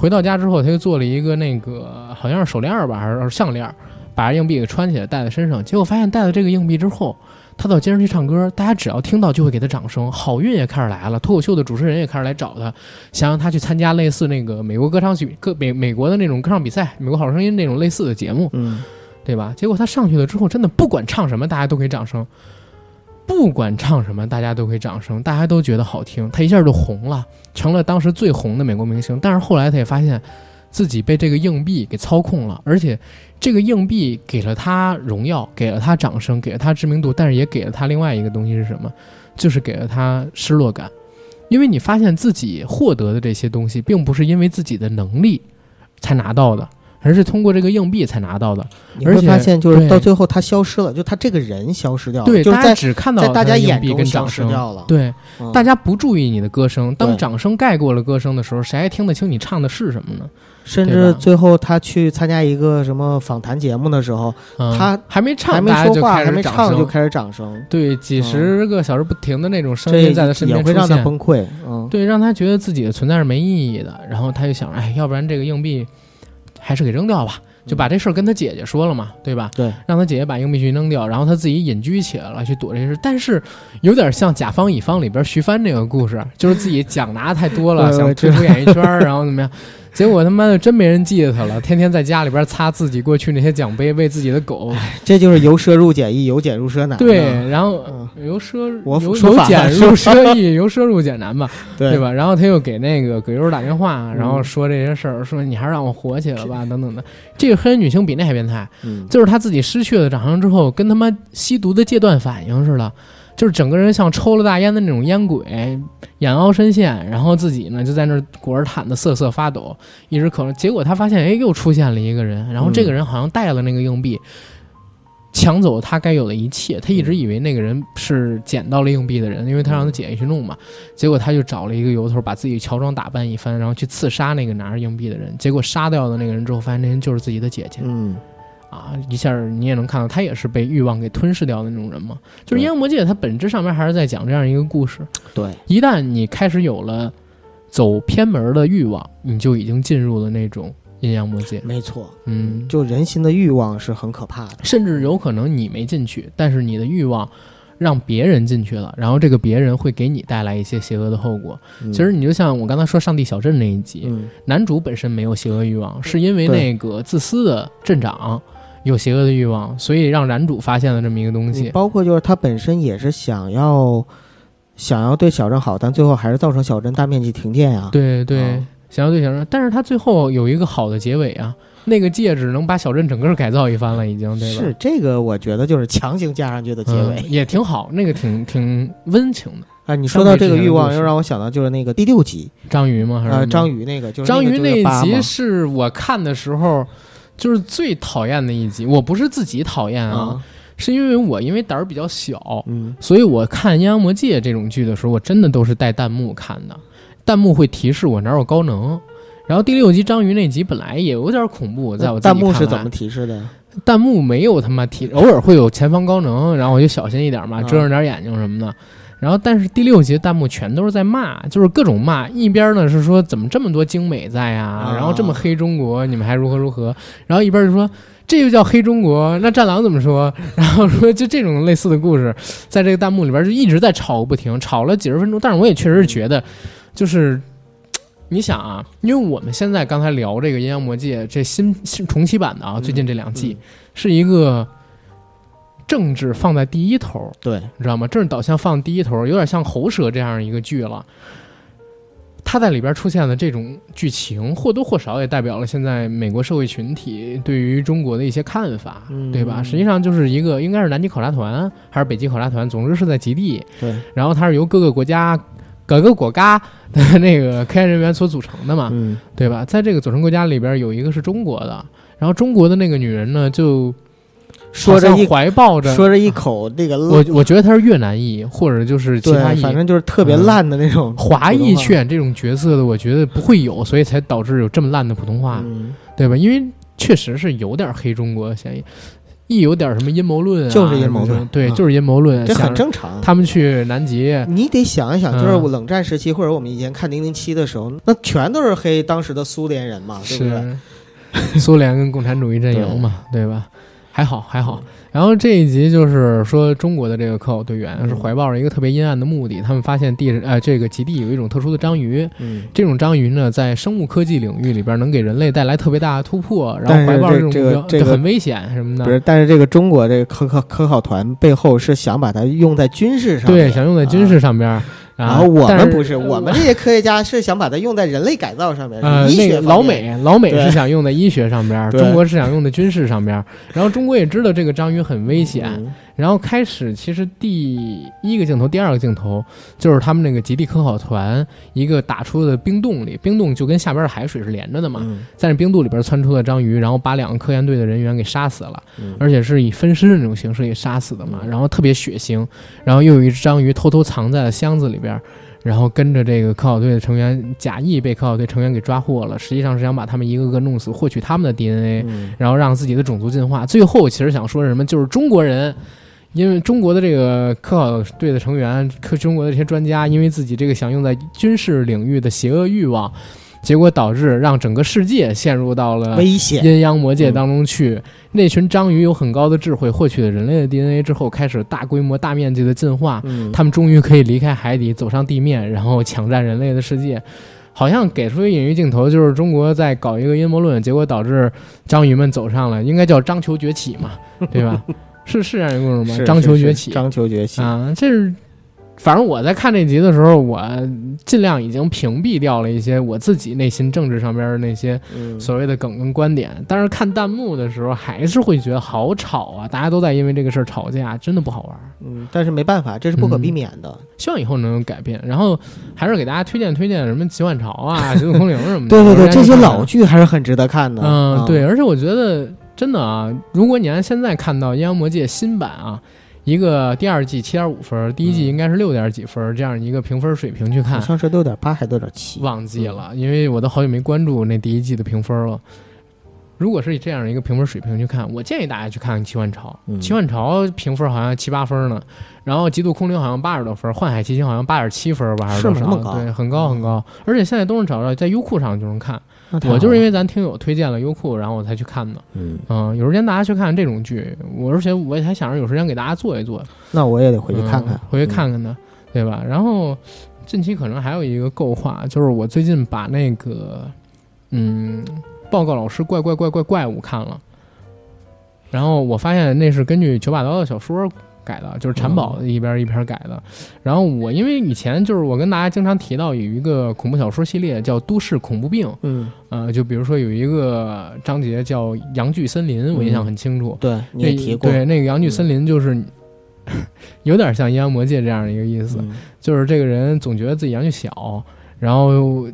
S1: 回到家之后，他就做了一个那个好像是手链儿吧，还是项链儿，把硬币给穿起来戴在身上。结果发现戴了这个硬币之后，他到街上去唱歌，大家只要听到就会给他掌声，好运也开始来了。脱口秀的主持人也开始来找他，想让他去参加类似那个美国歌唱比歌美美国的那种歌唱比赛，美国好声音那种类似的节目，
S2: 嗯，
S1: 对吧？结果他上去了之后，真的不管唱什么，大家都给掌声。不管唱什么，大家都会掌声，大家都觉得好听，他一下就红了，成了当时最红的美国明星。但是后来他也发现，自己被这个硬币给操控了，而且这个硬币给了他荣耀，给了他掌声，给了他知名度，但是也给了他另外一个东西是什么？就是给了他失落感，因为你发现自己获得的这些东西，并不是因为自己的能力才拿到的，而是通过这个硬币才拿到的。
S2: 你会
S1: 而且
S2: 发现就是到最后他消失了，就他这个人消失掉了，
S1: 对，大家
S2: 就是在
S1: 只看到
S2: 在大家眼中消
S1: 币跟掌声。
S2: 失掉了，
S1: 对，
S2: 嗯
S1: 大家不注意你的歌声，当掌声盖过了歌声的时候，谁还听得清你唱的是什么呢？
S2: 甚至最后他去参加一个什么访谈节目的时候，
S1: 嗯、
S2: 他
S1: 还没唱，
S2: 还没说话，还没唱就开始掌声，
S1: 对，几十个小时不停的那种声音在他身边出
S2: 也会让他，崩溃。嗯，
S1: 对，让他觉得自己的存在是没意义的。然后他就想，哎，要不然这个硬币还是给扔掉吧，就把这事儿跟他姐姐说了嘛，对吧？
S2: 对，
S1: 让他姐姐把硬币去扔掉，然后他自己隐居起来了，去躲这事。但是有点像甲方乙方里边徐帆这个故事，就是自己奖拿太多了，想退出演艺圈儿，然后怎么样？结果他妈的真没人记得他了，天天在家里边擦自己过去那些奖杯，喂自己的狗。
S2: 这就是由奢入俭易，由俭入奢难。
S1: 对，，然后
S2: 嗯
S1: 由奢
S2: 我
S1: 由由俭入奢易，由奢入俭难吧，
S2: 对
S1: 对？吧？然后他又给那个葛优打电话，然后
S2: 嗯
S1: 说这些事儿，说你还是让我火起来吧，等等的。这个黑人女星比那还变态，
S2: 嗯，
S1: 就是她自己失去了长相之后，跟他妈吸毒的戒断反应似的，就是整个人像抽了大烟的那种烟鬼，眼凹深陷，然后自己呢就在那儿裹着毯子瑟瑟发抖，一直咳嗽。结果他发现，哎，又出现了一个人，然后这个人好像带了那个硬币。抢走他该有的一切，他一直以为那个人是捡到了硬币的人，因为他让他姐姐去弄嘛。结果他就找了一个由头，把自己乔装打扮一番，然后去刺杀那个拿着硬币的人。结果杀掉了那个人之后，发现那人就是自己的姐姐。
S2: 嗯，
S1: 啊，一下你也能看到，他也是被欲望给吞噬掉的那种人嘛。就是《
S2: 对
S1: 阴阳魔界》，它本质上面还是在讲这样一个故事。
S2: 对，
S1: 一旦你开始有了走偏门的欲望，你就已经进入了那种阴阳魔界。
S2: 没错，
S1: 嗯，
S2: 就人心的欲望是很可怕的。
S1: 甚至有可能你没进去，但是你的欲望让别人进去了，然后这个别人会给你带来一些邪恶的后果。
S2: 嗯
S1: 其实你就像我刚才说上帝小镇那一集，
S2: 嗯，
S1: 男主本身没有邪恶欲望，是因为那个自私的镇长有邪恶的欲望，所以让男主发现了这么一个东西。
S2: 包括就是他本身也是想要想要对小镇好，但最后还是造成小镇大面积停电呀。
S1: 对对，
S2: 啊
S1: 想要对小镇，但是他最后有一个好的结尾啊。那个戒指能把小镇整个改造一番了，已经对吧？
S2: 是这个，我觉得就是强行加上去的结尾、
S1: 嗯也挺好，那个挺挺温情的。
S2: 啊。你说到这个欲望，又让我想到就是那个第六集，
S1: 章鱼吗？还是
S2: 章鱼那个，就是
S1: 章鱼
S2: 那
S1: 一集是我看的时候就是最讨厌的一集。我不是自己讨厌啊，
S2: 啊，
S1: 是因为我因为胆儿比较小，
S2: 嗯
S1: 所以我看《阴阳魔界》这种剧的时候，我真的都是带弹幕看的，弹幕会提示我哪有高能。然后第六集章鱼那集本来也有点恐怖，在我
S2: 弹幕是怎么提示的？
S1: 弹幕没有他妈提，偶尔会有前方高能，然后我就小心一点嘛，
S2: 嗯
S1: 遮着点眼睛什么的。然后，但是第六集弹幕全都是在骂，就是各种骂。一边呢是说怎么这么多精美在呀、
S2: 啊
S1: 然后这么黑中国，你们还如何如何？然后一边就说这就叫黑中国，那战狼怎么说？然后说就这种类似的故事，在这个弹幕里边就一直在吵个不停，吵了几十分钟。但是我也确实是觉得，就是你想啊，因为我们现在刚才聊这个《阴阳魔界》这新新重启版的啊，
S2: 嗯
S1: 最近这两季。
S2: 嗯
S1: 是一个政治放在第一头，
S2: 对，
S1: 你知道吗？政治导向放第一头，有点像喉舌这样一个剧了。它在里边出现的这种剧情，或多或少也代表了现在美国社会群体对于中国的一些看法，
S2: 嗯
S1: 对吧？实际上就是一个应该是南极考察团还是北极考察团，总之是在极地，
S2: 对，
S1: 然后它是由各个国家、各个国家的那个科研人员所组成的嘛，
S2: 嗯
S1: 对吧？在这个组成国家里边，有一个是中国的，然后中国的那个女人呢，就
S2: 说着一
S1: 怀抱着
S2: 说着一口这个
S1: 我我觉得他是越南裔，或者就是其他，裔。
S2: 反正就是特别
S1: 嗯
S2: 烂的那种
S1: 华裔
S2: 去
S1: 演这种角色的，我觉得不会有，所以才导致有这么烂的普通话，
S2: 嗯，
S1: 对吧？因为确实是有点黑中国嫌疑，一有点什么阴谋论啊，
S2: 就是阴谋论
S1: 对，
S2: 啊
S1: 就是阴谋论，
S2: 这很正常。
S1: 他们去南极，
S2: 你得想一想，就是冷战时期，或者我们以前看《零零七》的时候，那全都是黑当时的苏联人嘛，对不对？
S1: 苏联跟共产主义阵营嘛，对吧？还好还好。然后这一集就是说，中国的这个科考队员是怀抱着一个特别阴暗的目的，他们发现地呃这个极地有一种特殊的章鱼，
S2: 嗯，
S1: 这种章鱼呢在生物科技领域里边能给人类带来特别大的突破，然后怀抱着
S2: 这个这个
S1: 很危险什么的。
S2: 不是，但是这个中国这个科考科考团背后是想把它用在军事上，
S1: 对，想用在军事上边。
S2: 啊。
S1: 然
S2: 然后我们不是，我们这些科学家是想把它用在人类改造上面，医
S1: 那个
S2: 学方面
S1: 老美，老美是想用在医学上边中国是想用在军事上边。然后中国也知道这个章鱼很危险，
S2: 嗯
S1: 然后开始，其实第一个镜头、第二个镜头就是他们那个极地科考团一个打出的冰洞里，冰洞就跟下边的海水是连着的嘛，
S2: 嗯
S1: 在那冰洞里边窜出的章鱼，然后把两个科研队的人员给杀死了，
S2: 嗯
S1: 而且是以分尸的那种形式给杀死的嘛，
S2: 嗯
S1: 然后特别血腥，然后又有一只章鱼偷偷藏在了箱子里边。然后跟着这个科考队的成员假意被科考队成员给抓获了，实际上是想把他们一个个弄死，获取他们的 DNA，
S2: 嗯
S1: 然后让自己的种族进化。最后其实想说什么，就是中国人，因为中国的这个科考队的成员，科中国的这些专家，因为自己这个想用在军事领域的邪恶欲望，结果导致让整个世界陷入到了
S2: 危险，
S1: 阴阳魔界当中去。那群章鱼有很高的智慧，获取了人类的 DNA 之后，开始大规模、大面积的进化。
S2: 嗯，
S1: 他们终于可以离开海底，走上地面，然后抢占人类的世界。好像给出一个隐喻镜头，就是中国在搞一个阴谋论，结果导致章鱼们走上了，应该叫章球崛起嘛，对吧？是是这样一个故事吗？
S2: 是
S1: 章球
S2: 是是
S1: 崛起
S2: 章球崛起，
S1: 啊，这是。反正我在看这集的时候，我尽量已经屏蔽掉了一些我自己内心政治上边的那些
S2: 嗯，
S1: 所谓的梗跟观点，但是看弹幕的时候，还是会觉得好吵啊！大家都在因为这个事儿吵架，真的不好玩。
S2: 嗯，但是没办法，这是不可避免的。
S1: 希望以后能有改变。然后还是给大家推荐推荐什么《奇幻潮》啊，《极速空灵》什么的。
S2: 对 对对，这些老
S1: 剧，
S2: 还是很值得看的。
S1: 嗯，
S2: 啊
S1: 对，，而且我觉得真的啊，如果你按现在看到《阴阳魔界》新版啊。一个第二季七点五分，第一季
S2: 嗯
S1: 应该是六点几分，这样一个评分水平去看
S2: 好，像是六点八还是六点七？
S1: 忘记了，因为我都好久没关注那第一季的评分了。如果是以这样一个评分水平去看，我建议大家去看看《奇幻潮》。
S2: 嗯
S1: 奇幻潮》评分好像七八分呢，然后《极度空灵》好像八十多分，《幻海奇情》好像八点七分吧，还
S2: 是
S1: 多少？
S2: 吗那么高
S1: 对，很高很高。而且现在都能找到，在优酷上就能看。我就是因为咱听友推荐了优酷，然后我才去看的。
S2: 嗯，
S1: 嗯，有时间大家去看看这种剧，我而且我也还想着有时间给大家做一做，
S2: 那我也得回去看看
S1: 嗯，回去看看呢，对吧？然后近期可能还有一个构画，就是我最近把那个嗯，报告老师怪怪怪怪怪物看了，然后我发现那是根据九把刀的小说改的，就是产宝一边一篇改的。然后我因为以前就是我跟大家经常提到有一个恐怖小说系列叫《都市恐怖病》，
S2: 嗯，
S1: 呃，就比如说有一个章节叫《阳具森林》，我印象很清楚。
S2: 对，你也提过。
S1: 对，那个阳具森林就是 有点像阴阳魔界这样的一个意思，就是这个人总觉得自己阳具小，然后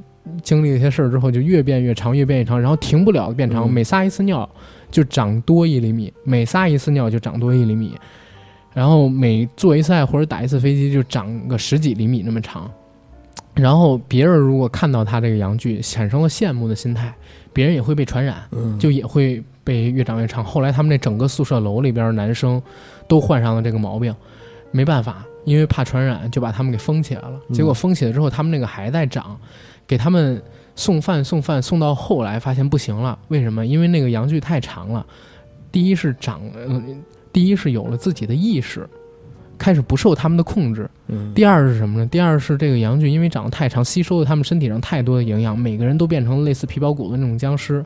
S1: 经历一些事儿之后就越变越长，越变越长，然后停不了变长，每撒一次尿。就长多一厘米，每撒一次尿就长多一厘米，然后每做一次爱或者打一次飞机就长个十几厘米那么长，然后别人如果看到他这个阳具，产生了羡慕的心态，别人也会被传染，就也会被越长越长。后来他们那整个宿舍楼里边男生都患上了这个毛病，没办法，因为怕传染，就把他们给封起来了。结果封起来之后，他们那个还在长，给他们。送饭送饭送到后来发现不行了，为什么？因为那个阳具太长了。第一是长，第一是有了自己的意识，开始不受他们的控制。第二是什么呢？第二是这个羊具因为长得太长，吸收了他们身体上太多的营养，每个人都变成类似皮包骨的那种僵尸。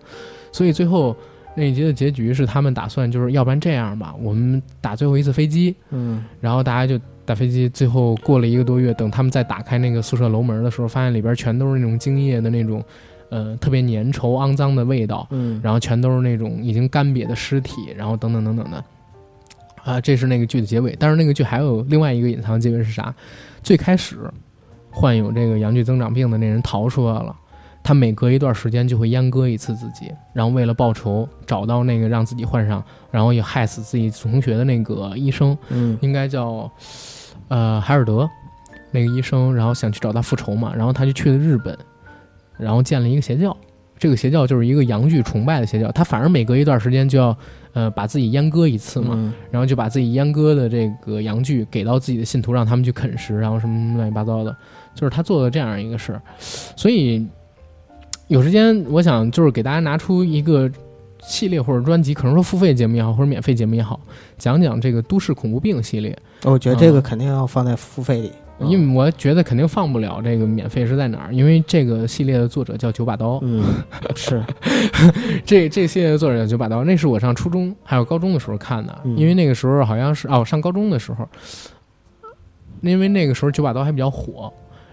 S1: 所以最后那一集的结局是他们打算就是要不然这样吧，我们打最后一次飞机。
S2: 嗯，
S1: 然后大家就。打飞机，最后过了一个多月，等他们再打开那个宿舍楼门的时候，发现里边全都是那种精液的那种，呃，特别粘稠、肮脏的味道。
S2: 嗯，
S1: 然后全都是那种已经干瘪的尸体，然后等等等等的。啊，这是那个剧的结尾。但是那个剧还有另外一个隐藏结尾是啥？最开始患有这个阳具增长病的那人逃出来了，他每隔一段时间就会阉割一次自己，然后为了报仇，找到那个让自己患上，然后也害死自己同学的那个医生。
S2: 嗯，
S1: 应该叫。呃，海尔德，那个医生，然后想去找他复仇嘛，然后他就去了日本，然后建了一个邪教，这个邪教就是一个阳具崇拜的邪教，他反而每隔一段时间就要，呃，把自己阉割一次嘛，然后就把自己阉割的这个羊具给到自己的信徒，让他们去啃食，然后什么乱七八糟的，就是他做了这样一个事儿，所以有时间我想就是给大家拿出一个。系列或者专辑，可能说付费节目也好，或者免费节目也好，讲讲这个都市恐怖病系列。
S2: 我觉得这个肯定要放在付费里，
S1: 因为我觉得肯定放不了这个免费是在哪儿？因为这个系列的作者叫九把刀。
S2: 嗯，是，
S1: 这这系列的作者叫九把刀，那是我上初中还有高中的时候看的，因为那个时候好像是哦，上高中的时候，因为那个时候九把刀还比较火。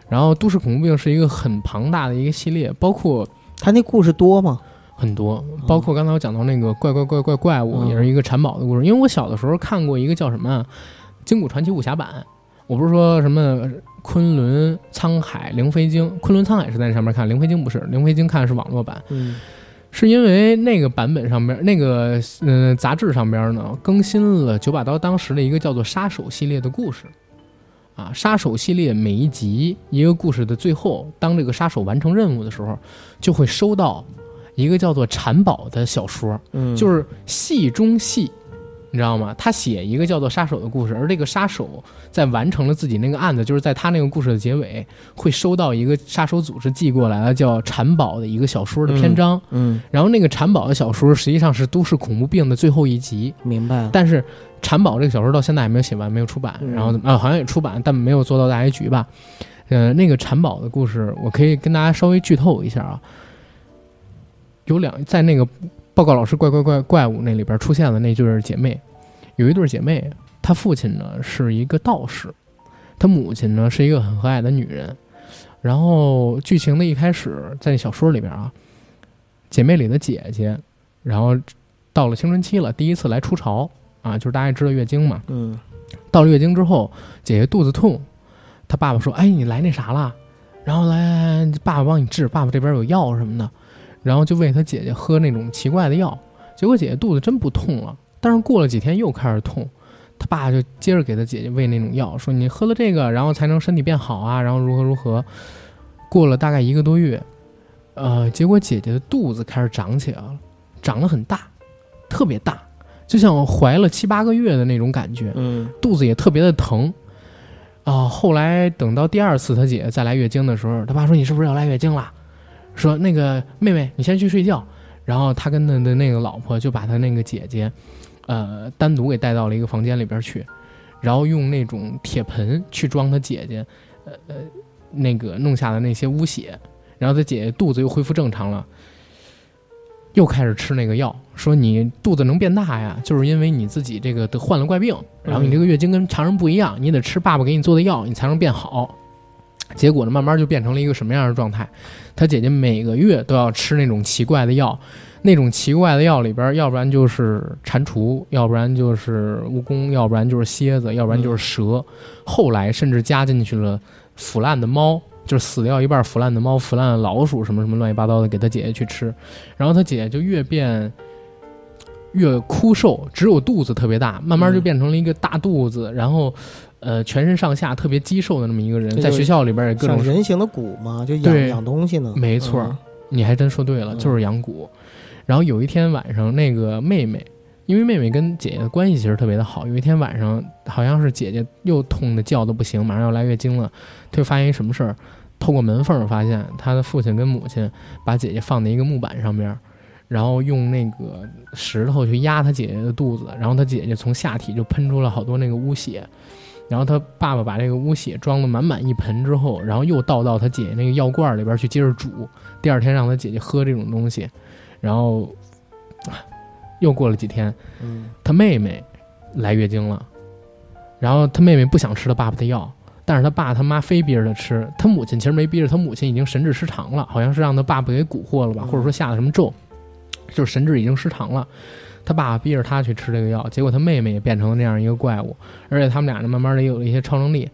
S1: 然后都市恐怖病是一个很庞大的一个系列，包括
S2: 他那故事多吗？
S1: 很多，包括刚才我讲到那个怪怪怪怪怪物，也是一个产宝的故事。因为我小的时候看过一个叫什么《金谷传奇武侠版》，我不是说什么昆仑沧海灵飞经，昆仑沧海是在那上面看，灵飞经不是，灵飞经看的是网络版。
S2: 嗯，
S1: 是因为那个版本上边那个嗯杂志上边呢更新了九把刀当时的一个叫做杀手系列的故事，啊，杀手系列每一集一个故事的最后，当这个杀手完成任务的时候，就会收到。一个叫做产宝的小说，
S2: 嗯，
S1: 就是戏中戏，你知道吗？他写一个叫做杀手的故事，而这个杀手在完成了自己那个案子，就是在他那个故事的结尾，会收到一个杀手组织寄过来的叫产宝的一个小说的篇章，
S2: 嗯，
S1: 然后那个产宝的小说实际上是都市恐怖病的最后一集，
S2: 明白？
S1: 但是产宝这个小说到现在还没有写完，没有出版，然后啊好像也出版，但没有做到大结局吧？呃，那个产宝的故事，我可以跟大家稍微剧透一下啊。有两在那个报告老师怪怪怪怪物那里边出现了那对姐妹，有一对姐妹，她父亲呢是一个道士，她母亲呢是一个很和蔼的女人。然后剧情的一开始在小说里边啊，姐妹里的姐姐，然后到了青春期了，第一次来初潮啊，就是大家知道月经嘛，
S2: 嗯，
S1: 到了月经之后，姐姐肚子痛，她爸爸说：“哎，你来那啥了？然后来爸爸帮你治，爸爸这边有药什么的。”然后就喂他姐姐喝那种奇怪的药，结果姐姐肚子真不痛了，但是过了几天又开始痛，他爸就接着给他姐姐喂那种药，说你喝了这个，然后才能身体变好啊，然后如何如何。过了大概一个多月，呃，结果姐姐的肚子开始长起来了，长得很大，特别大，就像怀了七八个月的那种感觉，
S2: 嗯，
S1: 肚子也特别的疼。啊，后来等到第二次他姐姐再来月经的时候，他爸说你是不是要来月经了？说那个妹妹，你先去睡觉。然后他跟他的那个老婆就把他那个姐姐，呃，单独给带到了一个房间里边去，然后用那种铁盆去装他姐姐，呃呃，那个弄下的那些污血，然后他姐姐肚子又恢复正常了。又开始吃那个药，说你肚子能变大呀，就是因为你自己这个得患了怪病，然后你这个月经跟常人不一样，你得吃爸爸给你做的药，你才能变好。结果呢，慢慢就变成了一个什么样的状态？他姐姐每个月都要吃那种奇怪的药，那种奇怪的药里边，要不然就是蟾蜍，要不然就是蜈蚣，要不然就是蝎子，要不然就是蛇。后来甚至加进去了腐烂的猫，就是死掉一半腐烂的猫、腐烂的老鼠，什么什么乱七八糟的，给他姐姐去吃。然后他姐姐就越变越枯瘦，只有肚子特别大，慢慢就变成了一个大肚子，然后。呃，全身上下特别肌瘦的那么一个人，在学校里边也各种
S2: 人形的骨嘛，就养养东西呢。
S1: 没错，你还真说对了，就是养骨。然后有一天晚上，那个妹妹，因为妹妹跟姐姐的关系其实特别的好。有一天晚上，好像是姐姐又痛的叫的不行，马上要来月经了，她就发现一什么事儿，透过门缝发现她的父亲跟母亲把姐姐放在一个木板上边，然后用那个石头去压她姐姐的肚子，然后她姐姐从下体就喷出了好多那个污血。然后他爸爸把这个污血装了满满一盆之后，然后又倒到他姐姐那个药罐里边去接着煮。第二天让他姐姐喝这种东西，然后又过了几天，他妹妹来月经了，然后他妹妹不想吃他爸爸的药，但是他爸他妈非逼着他吃。他母亲其实没逼着，他母亲已经神志失常了，好像是让他爸爸给蛊惑了吧，或者说下了什么咒，就是神志已经失常了。他爸爸逼着他去吃这个药，结果他妹妹也变成了那样一个怪物，而且他们俩呢，慢慢的也有了一些超能力。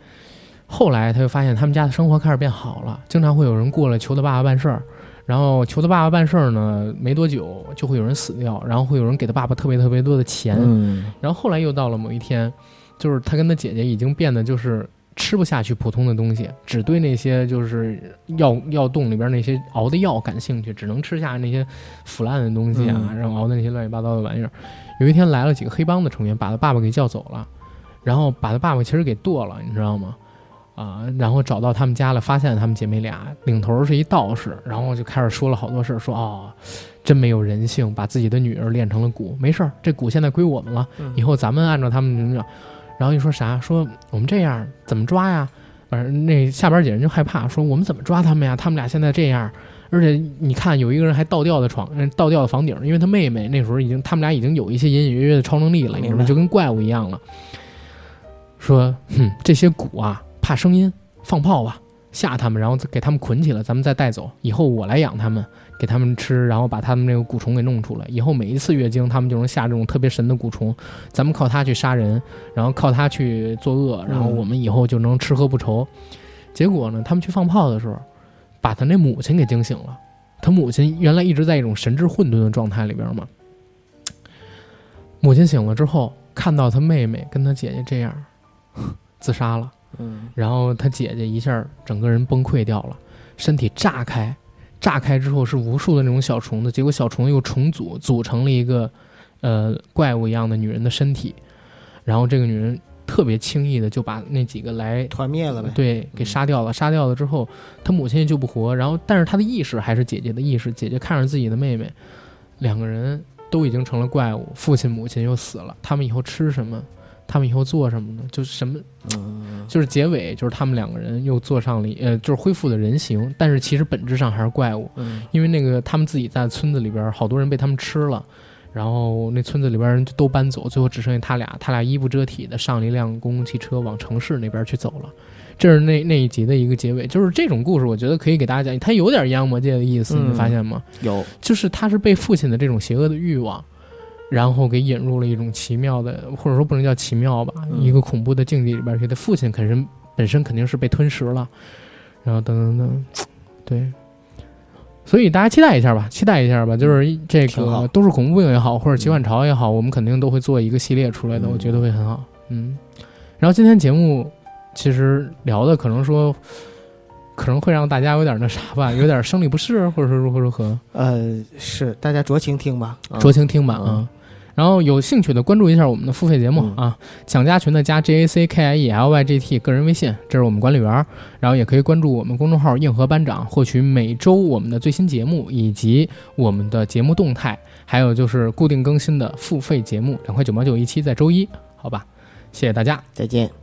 S1: 后来他就发现他们家的生活开始变好了，经常会有人过来求他爸爸办事儿，然后求他爸爸办事儿呢，没多久就会有人死掉，然后会有人给他爸爸特别特别多的钱。然后后来又到了某一天，就是他跟他姐姐已经变得就是。吃不下去普通的东西，只对那些就是药药洞里边那些熬的药感兴趣，只能吃下那些腐烂的东西啊，然后熬的那些乱七八糟的玩意儿。有一天来了几个黑帮的成员，把他爸爸给叫走了，然后把他爸爸其实给剁了，你知道吗？啊，然后找到他们家了，发现他们姐妹俩，领头是一道士，然后就开始说了好多事儿，说哦，真没有人性，把自己的女儿练成了蛊，没事儿，这蛊现在归我们了，以后咱们按照他们怎么讲。然后一说啥？说我们这样怎么抓呀？反正那下边几人就害怕，说我们怎么抓他们呀？他们俩现在这样，而且你看有一个人还倒吊在床，倒吊在房顶，因为他妹妹那时候已经，他们俩已经有一些隐隐约约的超能力了，你知道吗？就跟怪物一样了。说，哼，这些鼓啊，怕声音，放炮吧，吓他们，然后给他们捆起来，咱们再带走，以后我来养他们。给他们吃，然后把他们那个蛊虫给弄出来，以后每一次月经，他们就能下这种特别神的蛊虫。咱们靠它去杀人，然后靠它去作恶，然后我们以后就能吃喝不愁。结果呢，他们去放炮的时候，把他那母亲给惊醒了。他母亲原来一直在一种神志混沌的状态里边嘛。母亲醒了之后，看到他妹妹跟他姐姐这样，自杀了。嗯，然后他姐姐一下整个人崩溃掉了，身体炸开。炸开之后是无数的那种小虫子，结果小虫又重组，组成了一个，呃，怪物一样的女人的身体。然后这个女人特别轻易的就把那几个来
S2: 团灭了呗，
S1: 对，给杀掉了。杀掉了之后，她母亲也救不活。然后，但是她的意识还是姐姐的意识。姐姐看着自己的妹妹，两个人都已经成了怪物，父亲母亲又死了，他们以后吃什么？他们以后做什么呢？就是什么，就是结尾，就是他们两个人又坐上了，呃，就是恢复了人形，但是其实本质上还是怪物。因为那个他们自己在村子里边，好多人被他们吃了，然后那村子里边人就都搬走，最后只剩下他俩，他俩衣不遮体的上了一辆公共汽车往城市那边去走了。这是那那一集的一个结尾，就是这种故事，我觉得可以给大家讲，它有点阴阳魔界的意思，你发现吗？
S2: 有，
S1: 就是他是被父亲的这种邪恶的欲望。然后给引入了一种奇妙的，或者说不能叫奇妙吧，一个恐怖的境地里边去。他父亲肯定本身肯定是被吞食了，然后等等等，对。所以大家期待一下吧，期待一下吧。就是这个都是恐怖病也好，或者奇幻潮也好，我们肯定都会做一个系列出来的，我觉得会很好。嗯。然后今天节目其实聊的可能说可能会让大家有点那啥吧，有点生理不适，或者说如何如何。
S2: 呃，是大家酌情听吧，
S1: 酌情听吧啊。然后有兴趣的关注一下我们的付费节目啊，蒋家群的加 J A C K I E L Y G T 个人微信，这是我们管理员。然后也可以关注我们公众号硬核班长，获取每周我们的最新节目以及我们的节目动态，还有就是固定更新的付费节目，两块九毛九一期，在周一，好吧？谢谢大家，
S2: 再见。